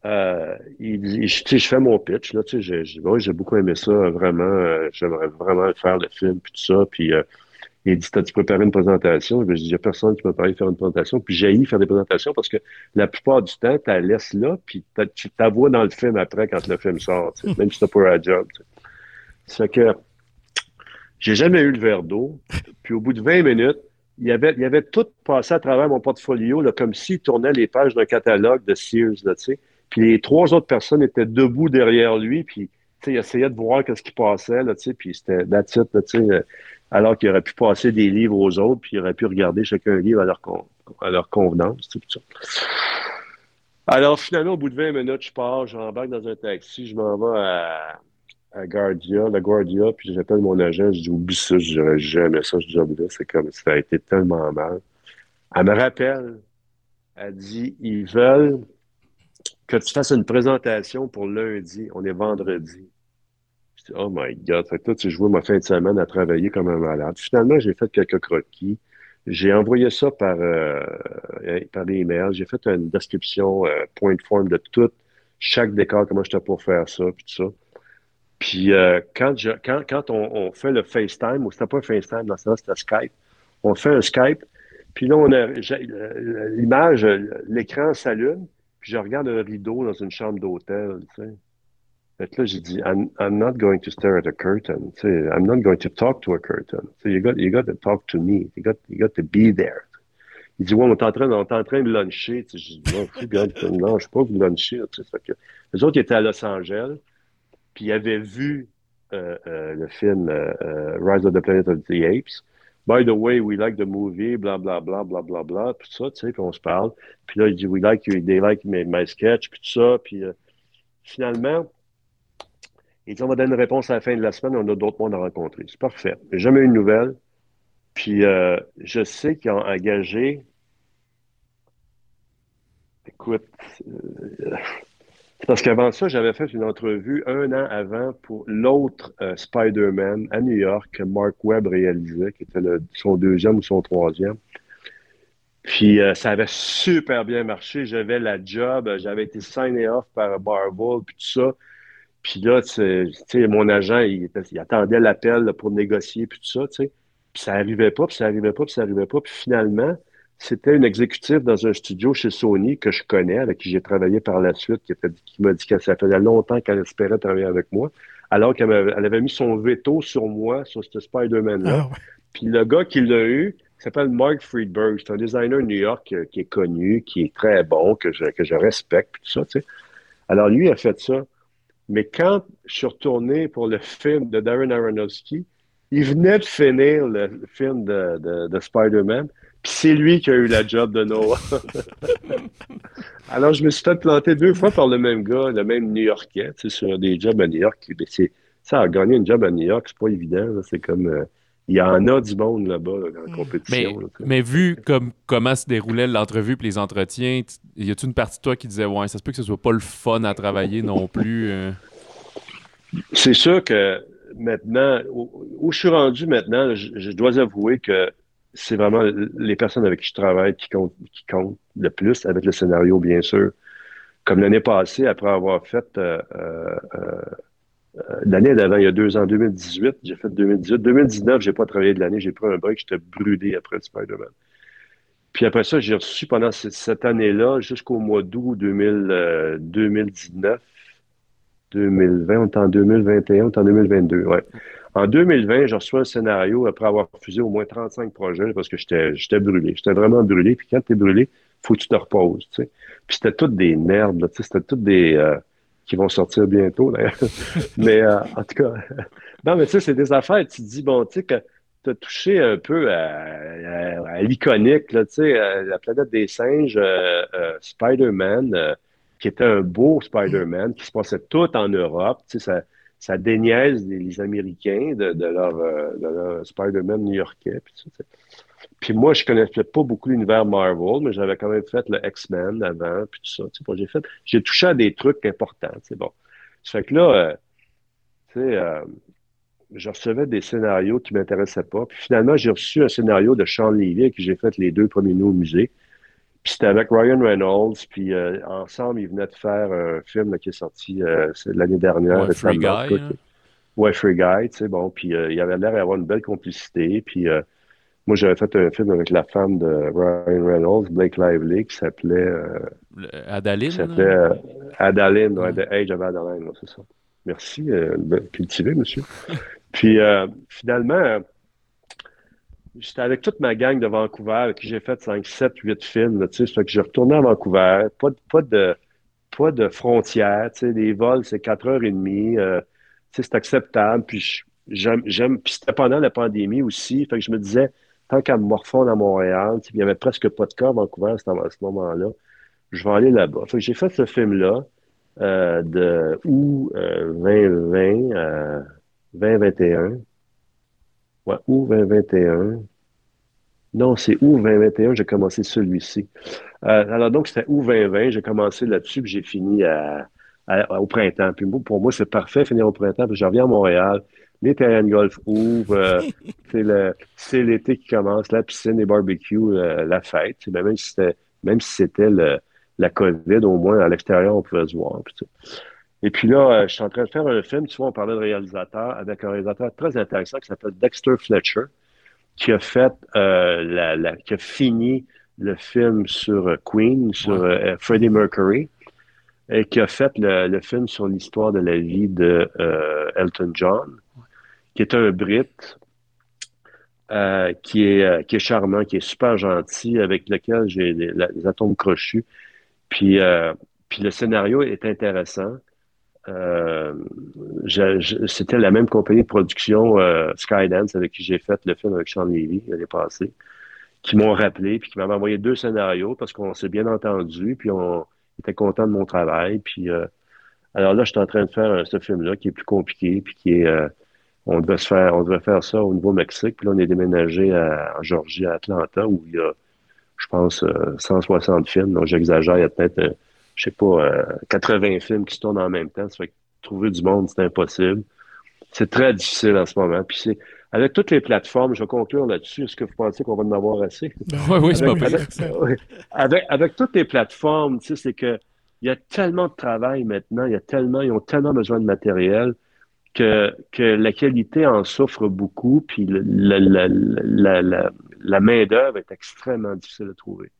euh, il, je, fais mon pitch, là, tu sais, j'ai beaucoup aimé ça, vraiment, euh, j'aimerais vraiment faire le film, puis tout ça, puis euh, il dit, t'as-tu préparé une présentation? Je dis, il n'y a personne qui m'a parlé de faire une présentation, puis j'ai faire des présentations parce que la plupart du temps, tu la laisses là, puis tu ta vois dans le film après quand le film sort, même si t'as pas un job. C'est que j'ai jamais eu le verre d'eau, puis au bout de 20 minutes, il y avait, il avait tout passé à travers mon portfolio, là, comme s'il tournait les pages d'un catalogue de Sears, là, tu sais. Puis les trois autres personnes étaient debout derrière lui, puis il essayait de voir ce qui passait, là, puis c'était it, euh, alors qu'il aurait pu passer des livres aux autres, puis il aurait pu regarder chacun un livre à leur, à leur convenance. Tout ça. Alors finalement, au bout de 20 minutes, je pars, j'embarque dans un taxi, je m'en vais à, à Guardia, la Guardia, puis j'appelle mon agent, je dis oublie ça, je dirais jamais ça, ce job-là, c'est comme ça a été tellement mal. Elle me rappelle, elle dit ils veulent que tu fasses une présentation pour lundi, on est vendredi. Je oh my God, fait que toi, tu jouais ma fin de semaine à travailler comme un malade. Finalement, j'ai fait quelques croquis. J'ai envoyé ça par, euh, par email. J'ai fait une description euh, point form de tout, chaque décor, comment j'étais pour faire ça, puis tout ça. Puis euh, quand, je, quand, quand on, fait le FaceTime, ou c'était pas FaceTime, dans ce temps c'était Skype, on fait un Skype, puis là, on a l'image, l'écran s'allume, puis je regarde un rideau dans une chambre d'hôtel, tu sais. Fait que là, j'ai dit, I'm, I'm, not going to stare at a curtain. Tu sais, I'm not going to talk to a curtain. Tu sais, you got, you got to talk to me. You got, you got to be there. Il dit, ouais, on est en train, on est en train de luncher. Tu sais, je dis, non, je suis pas vous luncher. Que, les autres, ils étaient à Los Angeles, puis ils avaient vu euh, euh, le film euh, euh Rise of the Planet of the Apes. By the way, we like the movie, bla bla bla bla bla bla, tout ça, tu sais, puis on se parle. Puis là, il dit, we like you, they like my, my sketch, puis tout ça. Puis euh, finalement, il dit, on va donner une réponse à la fin de la semaine, on a d'autres mondes à rencontrer. C'est parfait. Jamais eu une nouvelle. Puis euh, je sais qu'ils ont engagé. Écoute, euh, parce qu'avant ça, j'avais fait une entrevue un an avant pour l'autre euh, Spider-Man à New York que Mark Webb réalisait, qui était son deuxième ou son troisième. Puis ça avait super bien marché. J'avais la job, j'avais été signé off par Marvel, puis tout ça. Puis là, tu sais, mon agent, il, attendait l'appel pour négocier, puis tout ça, tu sais. Puis ça arrivait pas, puis ça arrivait pas, puis ça arrivait pas. Puis finalement, c'était une exécutive dans un studio chez Sony que je connais, avec qui j'ai travaillé par la suite, qui, m'a dit que ça faisait longtemps qu'elle espérait travailler avec moi, alors qu'elle avait, mis son veto sur moi, sur ce Spider-Man-là. Ah Puis le gars qui l'a eu, s'appelle Mark Friedberg. C'est un designer de New York euh, qui est connu, qui est très bon, que je, que je respecte, tout ça, tu sais. Alors lui a fait ça. Mais quand je suis retourné pour le film de Darren Aronofsky, il venait de finir le film de, de, Spider-Man, puis c'est lui qui a eu la job de Noah. Alors, je me suis fait planter deux fois par le même gars, le même New-Yorkais, sur des jobs à New York. Ça, a gagné une job à New York, c'est pas évident. C'est comme. Euh, il y en a du monde là-bas dans la compétition.
Mais, vu comme, comment se déroulait l'entrevue et les entretiens, y a-t-il une partie de toi qui disait Ouais, ça se peut que ce soit pas le fun à travailler non plus euh?
C'est sûr que maintenant, où, je suis rendu maintenant, je, dois avouer que c'est vraiment les personnes avec qui je travaille qui comptent, qui comptent le plus, avec le scénario, bien sûr. Comme l'année passée, après avoir fait euh, euh, l'année d'avant, il y a deux ans, 2018, j'ai fait 2018. 2019, j'ai pas travaillé de l'année, j'ai pris un break, j'étais brûlé après Spider-Man. Puis après ça, j'ai reçu pendant cette année-là, jusqu'au mois d'août 2019, 2020, on est en 2021, on est en 2022, ouais. En 2020, j'ai reçu un scénario après avoir refusé au moins 35 projets parce que j'étais brûlé. J'étais vraiment brûlé. Puis quand tu es brûlé, faut que tu te reposes. Tu sais. Puis c'était toutes des merdes. Tu sais, c'était toutes des... Euh, qui vont sortir bientôt, d'ailleurs. mais euh, en tout cas... non, mais tu sais, c'est des affaires. Tu te dis, bon, tu sais, que tu as touché un peu à, l'iconique, tu sais, la planète des singes, euh, Spider-Man qui était un beau Spider-Man, qui se passait tout en Europe. Tu sais, ça, ça déniaise les, Américains de, leur, euh, leur Spider-Man new-yorkais. Puis, moi, je connaissais pas beaucoup l'univers Marvel, mais j'avais quand même fait le X-Men avant, puis tout ça. Tu sais, j'ai fait, j'ai touché à des trucs importants. C'est bon. Ça fait que là, euh, tu sais, euh, je recevais des scénarios qui m'intéressaient pas. Puis finalement, j'ai reçu un scénario de Sean Levy qui j'ai fait les deux premiers nous au musée. Puis c'était avec Ryan Reynolds, puis euh, ensemble, ils venaient de faire un film qui est sorti l'année dernière.
Ouais, Free Guy. Hein?
Ouais, Free Guy, tu sais, bon, puis il avait l'air d'avoir une belle complicité, puis moi, j'avais fait un film avec la femme de Ryan Reynolds, Blake Lively, qui s'appelait...
Adaline? Qui
s'appelait Adaline, ouais, The Age of Adaline, c'est ça. Merci, cultivé, monsieur. puis finalement j'étais avec toute ma gang de Vancouver avec qui j'ai fait 5, 7, 8 films. Tu sais, fait que j'ai retourné à Vancouver. Pas, pas, de, pas de frontières. Tu sais, les vols, c'est 4 heures et demie. Euh, tu sais, c'est acceptable. Puis j'aime, j'aime. Puis c'était pendant la pandémie aussi. Fait que je me disais, tant qu'à me morfondre à Montréal, il y avait presque pas de cas à Vancouver à ce, moment-là. Je vais aller là-bas. J'ai fait ce film-là euh, de août euh, 2020 euh, 2021. Ouais, août 2021. Non, c'est août 2021, j'ai commencé celui-ci. Euh, alors donc, c'était août 2020, j'ai commencé là-dessus, puis j'ai fini à, au printemps. Pour moi, c'est parfait finir au printemps, puis je reviens à Montréal. Les terrains de golf ouvrent, euh, c'est l'été qui commence, la piscine, les barbecues, euh, la fête. même si c'était même si c'était la COVID, au moins à l'extérieur, on pouvait se voir. Puis, et puis là, euh, je suis en train de faire un film, tu vois, on parlait de réalisateur, avec un réalisateur très intéressant qui s'appelle Dexter Fletcher, qui a fait, la, qui a fini le film sur Queen, sur Freddie Mercury, et qui a fait le, film sur l'histoire de la vie de Elton John, qui est un Brit, qui, est, qui est charmant, qui est super gentil, avec lequel j'ai les, atomes crochus. Puis, puis le scénario est intéressant. Euh, c'était la même compagnie de production, euh, Skydance, avec qui j'ai fait le film avec Sean Levy l'année passée, qui m'ont rappelé, puis qui m'avaient envoyé deux scénarios parce qu'on s'est bien entendu, puis on était content de mon travail. Puis euh, alors là, je suis en train de faire ce film-là qui est plus compliqué, puis qui est on devait se faire, on devait faire ça au Nouveau-Mexique, puis là, on est déménagé à, en Georgie, à Atlanta, où il y a, je pense, 160 films. Donc, j'exagère, il y a peut-être je sais pas, 80 euh, films qui se tournent en même temps. Ça fait que trouver du monde, c'est impossible. C'est très difficile en ce moment. Puis c'est avec toutes les plateformes, je vais conclure là-dessus. Est-ce que vous pensez qu'on va en avoir assez?
Ben oui, oui, c'est pas
avec, avec, avec, toutes les plateformes, tu sais, c'est que il y a tellement de travail maintenant, il y a tellement, ils ont tellement besoin de matériel que, que la qualité en souffre beaucoup, puis la, la, la, la main-d'œuvre est extrêmement difficile à trouver.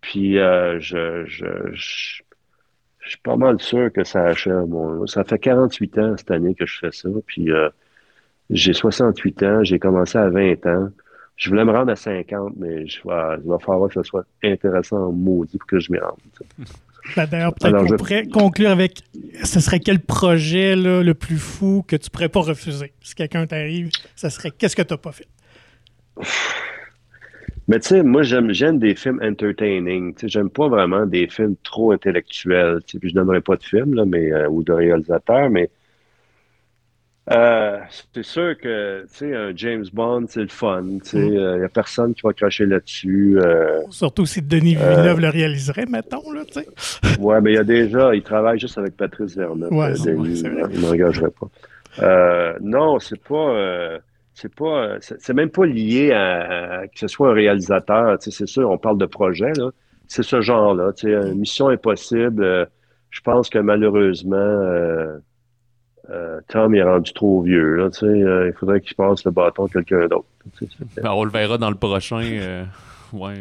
Puis euh, je, je, je, suis pas mal sûr que ça achève. ça fait 48 ans cette année que je fais ça. Puis euh, j'ai 68 ans, j'ai commencé à 20 ans. Je voulais me rendre à 50, mais je il va falloir que ce soit intéressant en maudit pour que je m'y rende.
Ben, D'ailleurs, peut-être qu'on
je-
pourrait conclure avec ce serait quel projet là, le plus fou que tu pourrais pas refuser? Si quelqu'un t'arrive, ça serait qu'est-ce que tu n'as pas fait?
Mais tu sais, moi, j'aime, j'aime des films entertaining. Tu sais, j'aime pas vraiment des films trop intellectuels. Tu sais, puis je donnerai pas de film, là, mais, euh, ou de réalisateur, mais euh, c'est sûr que, tu sais, un James Bond, c'est le fun. Tu sais,
Mm.
il y a personne qui va cracher là-dessus. euh,
Surtout si Denis Villeneuve le réaliserait, mettons. Là, tu sais.
ouais, mais il y a déjà, il travaille juste avec Patrice Vernet.
Ouais,
euh, Denis,
vrai.
il ne m'engagerait pas. Euh, non, c'est pas, euh, c'est pas, euh, c'est même pas lié à, à que ce soit un réalisateur. Tu sais, c'est sûr, on parle de projet, là. C'est ce genre-là. Tu sais, une mission impossible. euh, je pense que malheureusement, euh, Tom est rendu trop vieux. Là, tu sais, euh, il faudrait qu'il passe le bâton à quelqu'un d'autre.
Ben, on le verra dans le prochain. euh, ouais,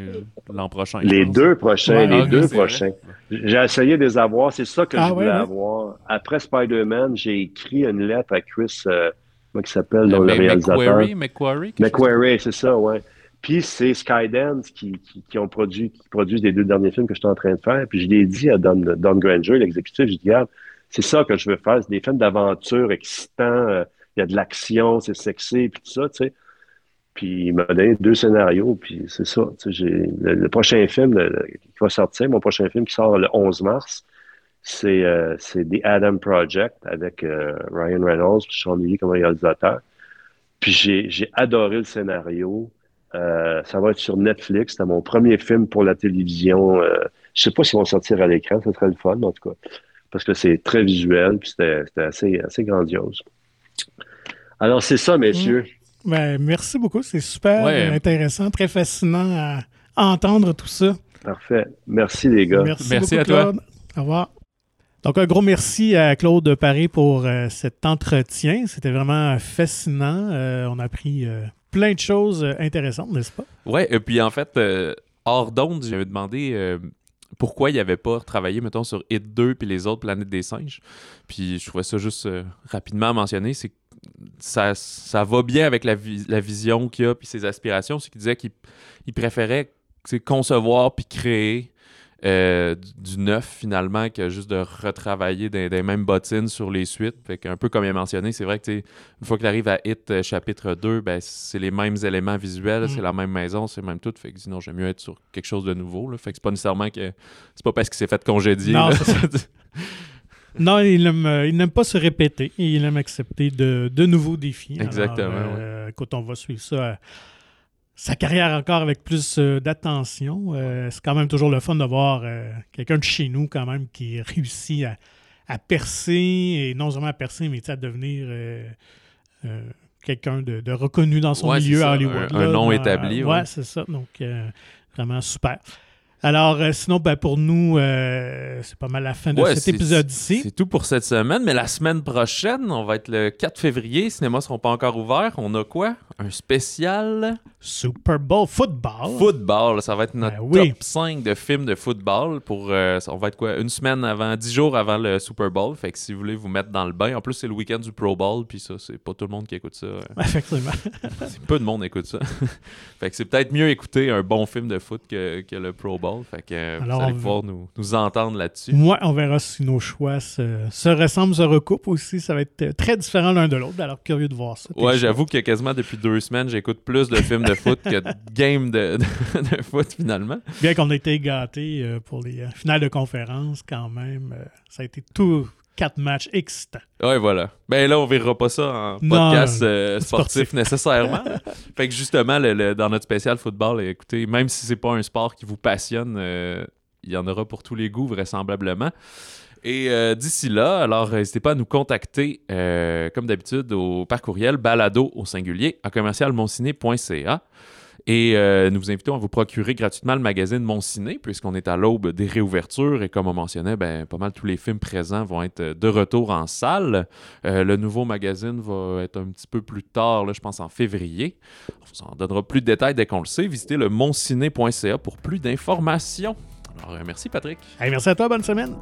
l'an prochain.
Les deux prochains,
Ouais,
les deux prochains. J'ai essayé de les avoir. C'est ça que
Ah,
je voulais
ouais, ouais.
avoir. Après Spider-Man, j'ai écrit une lettre à Chris, euh, comment il s'appelle, le
mais
réalisateur.
Macquarie, Macquarie, quelque chose
Macquarie, c'est ça, ouais. Puis c'est Skydance qui, qui, qui ont produit, qui produisent les deux derniers films que je suis en train de faire. Puis je l'ai dit à Don, Don Granger, l'exécutif, je dis, regarde, c'est ça que je veux faire. C'est des films d'aventure excitants. euh, Il y a de l'action, c'est sexy, puis tout ça, tu sais. Puis il m'a donné deux scénarios, puis c'est ça. le, prochain film qui va sortir, mon prochain film qui sort le 11 mars, c'est euh, c'est The Adam Project avec euh, Ryan Reynolds puis Sean Levy comme réalisateur. Puis j'ai adoré le scénario. Ça va être sur Netflix. C'était mon premier film pour la télévision. Je sais pas s'ils vont sortir à l'écran, ça serait le fun, en tout cas. Parce que c'est très visuel, puis c'était assez, assez grandiose. Alors, c'est ça, messieurs.
Ben, merci beaucoup. C'est super
Ouais.
intéressant, très fascinant à, entendre tout ça.
Parfait. Merci, les gars.
Merci,
Merci
beaucoup,
à toi.
Claude. Au revoir. Donc, un gros merci à Claude Paré pour euh, cet entretien. C'était vraiment fascinant. Euh, on a appris euh, plein de choses intéressantes, n'est-ce pas?
Ouais, et puis en fait, euh, hors d'onde, j'avais demandé euh, pourquoi il avait pas travaillé, mettons, sur Hit 2 puis les autres Planètes des singes. Puis je trouvais ça juste euh, rapidement mentionné, c'est que ça, ça va bien avec la, vi- la vision qu'il a puis ses aspirations. C'est qu'il disait qu'il il préférait concevoir puis créer euh, du, du neuf finalement que juste de retravailler des, des mêmes bottines sur les suites. Fait qu'un peu comme il a mentionné, c'est vrai que une fois que tu arrives à Hit euh, chapitre 2, ben, c'est les mêmes éléments visuels,
Mm.
c'est la même maison, c'est même tout. Fait que sinon, j'aime mieux être sur quelque chose de nouveau. Là. Fait que c'est pas nécessairement que. C'est pas parce qu'il s'est fait congédier.
Non, Non, il euh, il n'aime pas se répéter. Il aime accepter de, de nouveaux défis. Alors,
Exactement,
euh, Écoute, on va suivre ça. euh, sa carrière encore avec plus euh, d'attention. Euh, c'est quand même toujours le fun de voir euh, quelqu'un de chez nous quand même qui réussit à, à percer et non seulement à percer, mais à devenir quelqu'un de, de reconnu dans son
Ouais,
milieu à Hollywood.
un- nom
Dans-
établi,
Ouais,
ouais.
c'est ça. Donc, vraiment super. Alors, euh, sinon, ben, pour nous, euh, c'est pas mal la fin de
Ouais,
cet épisode-ci.
C'est tout pour cette semaine, mais la semaine prochaine, on va être le 4 février. Les cinémas seront pas encore ouverts. On a quoi? Un spécial?
Super Bowl football.
football. Ça va être notre
Ben oui.
top 5 de films de football. Pour, euh, on va être quoi? Une semaine avant, 10 jours avant le Super Bowl. Fait que si vous voulez vous mettre dans le bain. En plus, c'est le week-end du Pro Bowl. Puis ça, c'est pas tout le monde qui écoute ça.
Effectivement.
Peu de monde écoute ça. fait que c'est peut-être mieux écouter un bon film de foot que, que le Pro Bowl. Fait que
Alors,
vous allez pouvoir nous, nous entendre là-dessus.
Moi, on verra si nos choix se, se ressemblent, se recoupent aussi. Ça va être euh, très différent l'un de l'autre. Alors, curieux de voir ça.
Ouais, j'avoue que quasiment depuis deux semaines, j'écoute plus de films de foot que de games de, de, de foot finalement.
Bien qu'on ait été gâtés euh, pour les euh, finales de conférence, quand même, ça a été tout quatre matchs excitants.
Ouais, voilà. Ben là, on verra pas ça en
Non,
podcast euh, sportif,
sportif.
nécessairement. fait que justement, le- le- dans notre spécial football, écoutez, même si c'est pas un sport qui vous passionne, euh, il y en aura pour tous les goûts, vraisemblablement. Et euh, d'ici là, alors n'hésitez pas à nous contacter, comme d'habitude, au par courriel balado au singulier à commercialmonciné.ca. Et euh, nous vous invitons à vous procurer gratuitement le magazine Mon Ciné, puisqu'on est à l'aube des réouvertures. Et comme on mentionnait, ben, pas mal tous les films présents vont être de retour en salle. Euh, le nouveau magazine va être un petit peu plus tard, là, je pense en février. On vous en donnera plus de détails dès qu'on le sait. Visitez le monciné.ca pour plus d'informations. Alors, euh, merci Patrick.
Merci à toi, bonne semaine.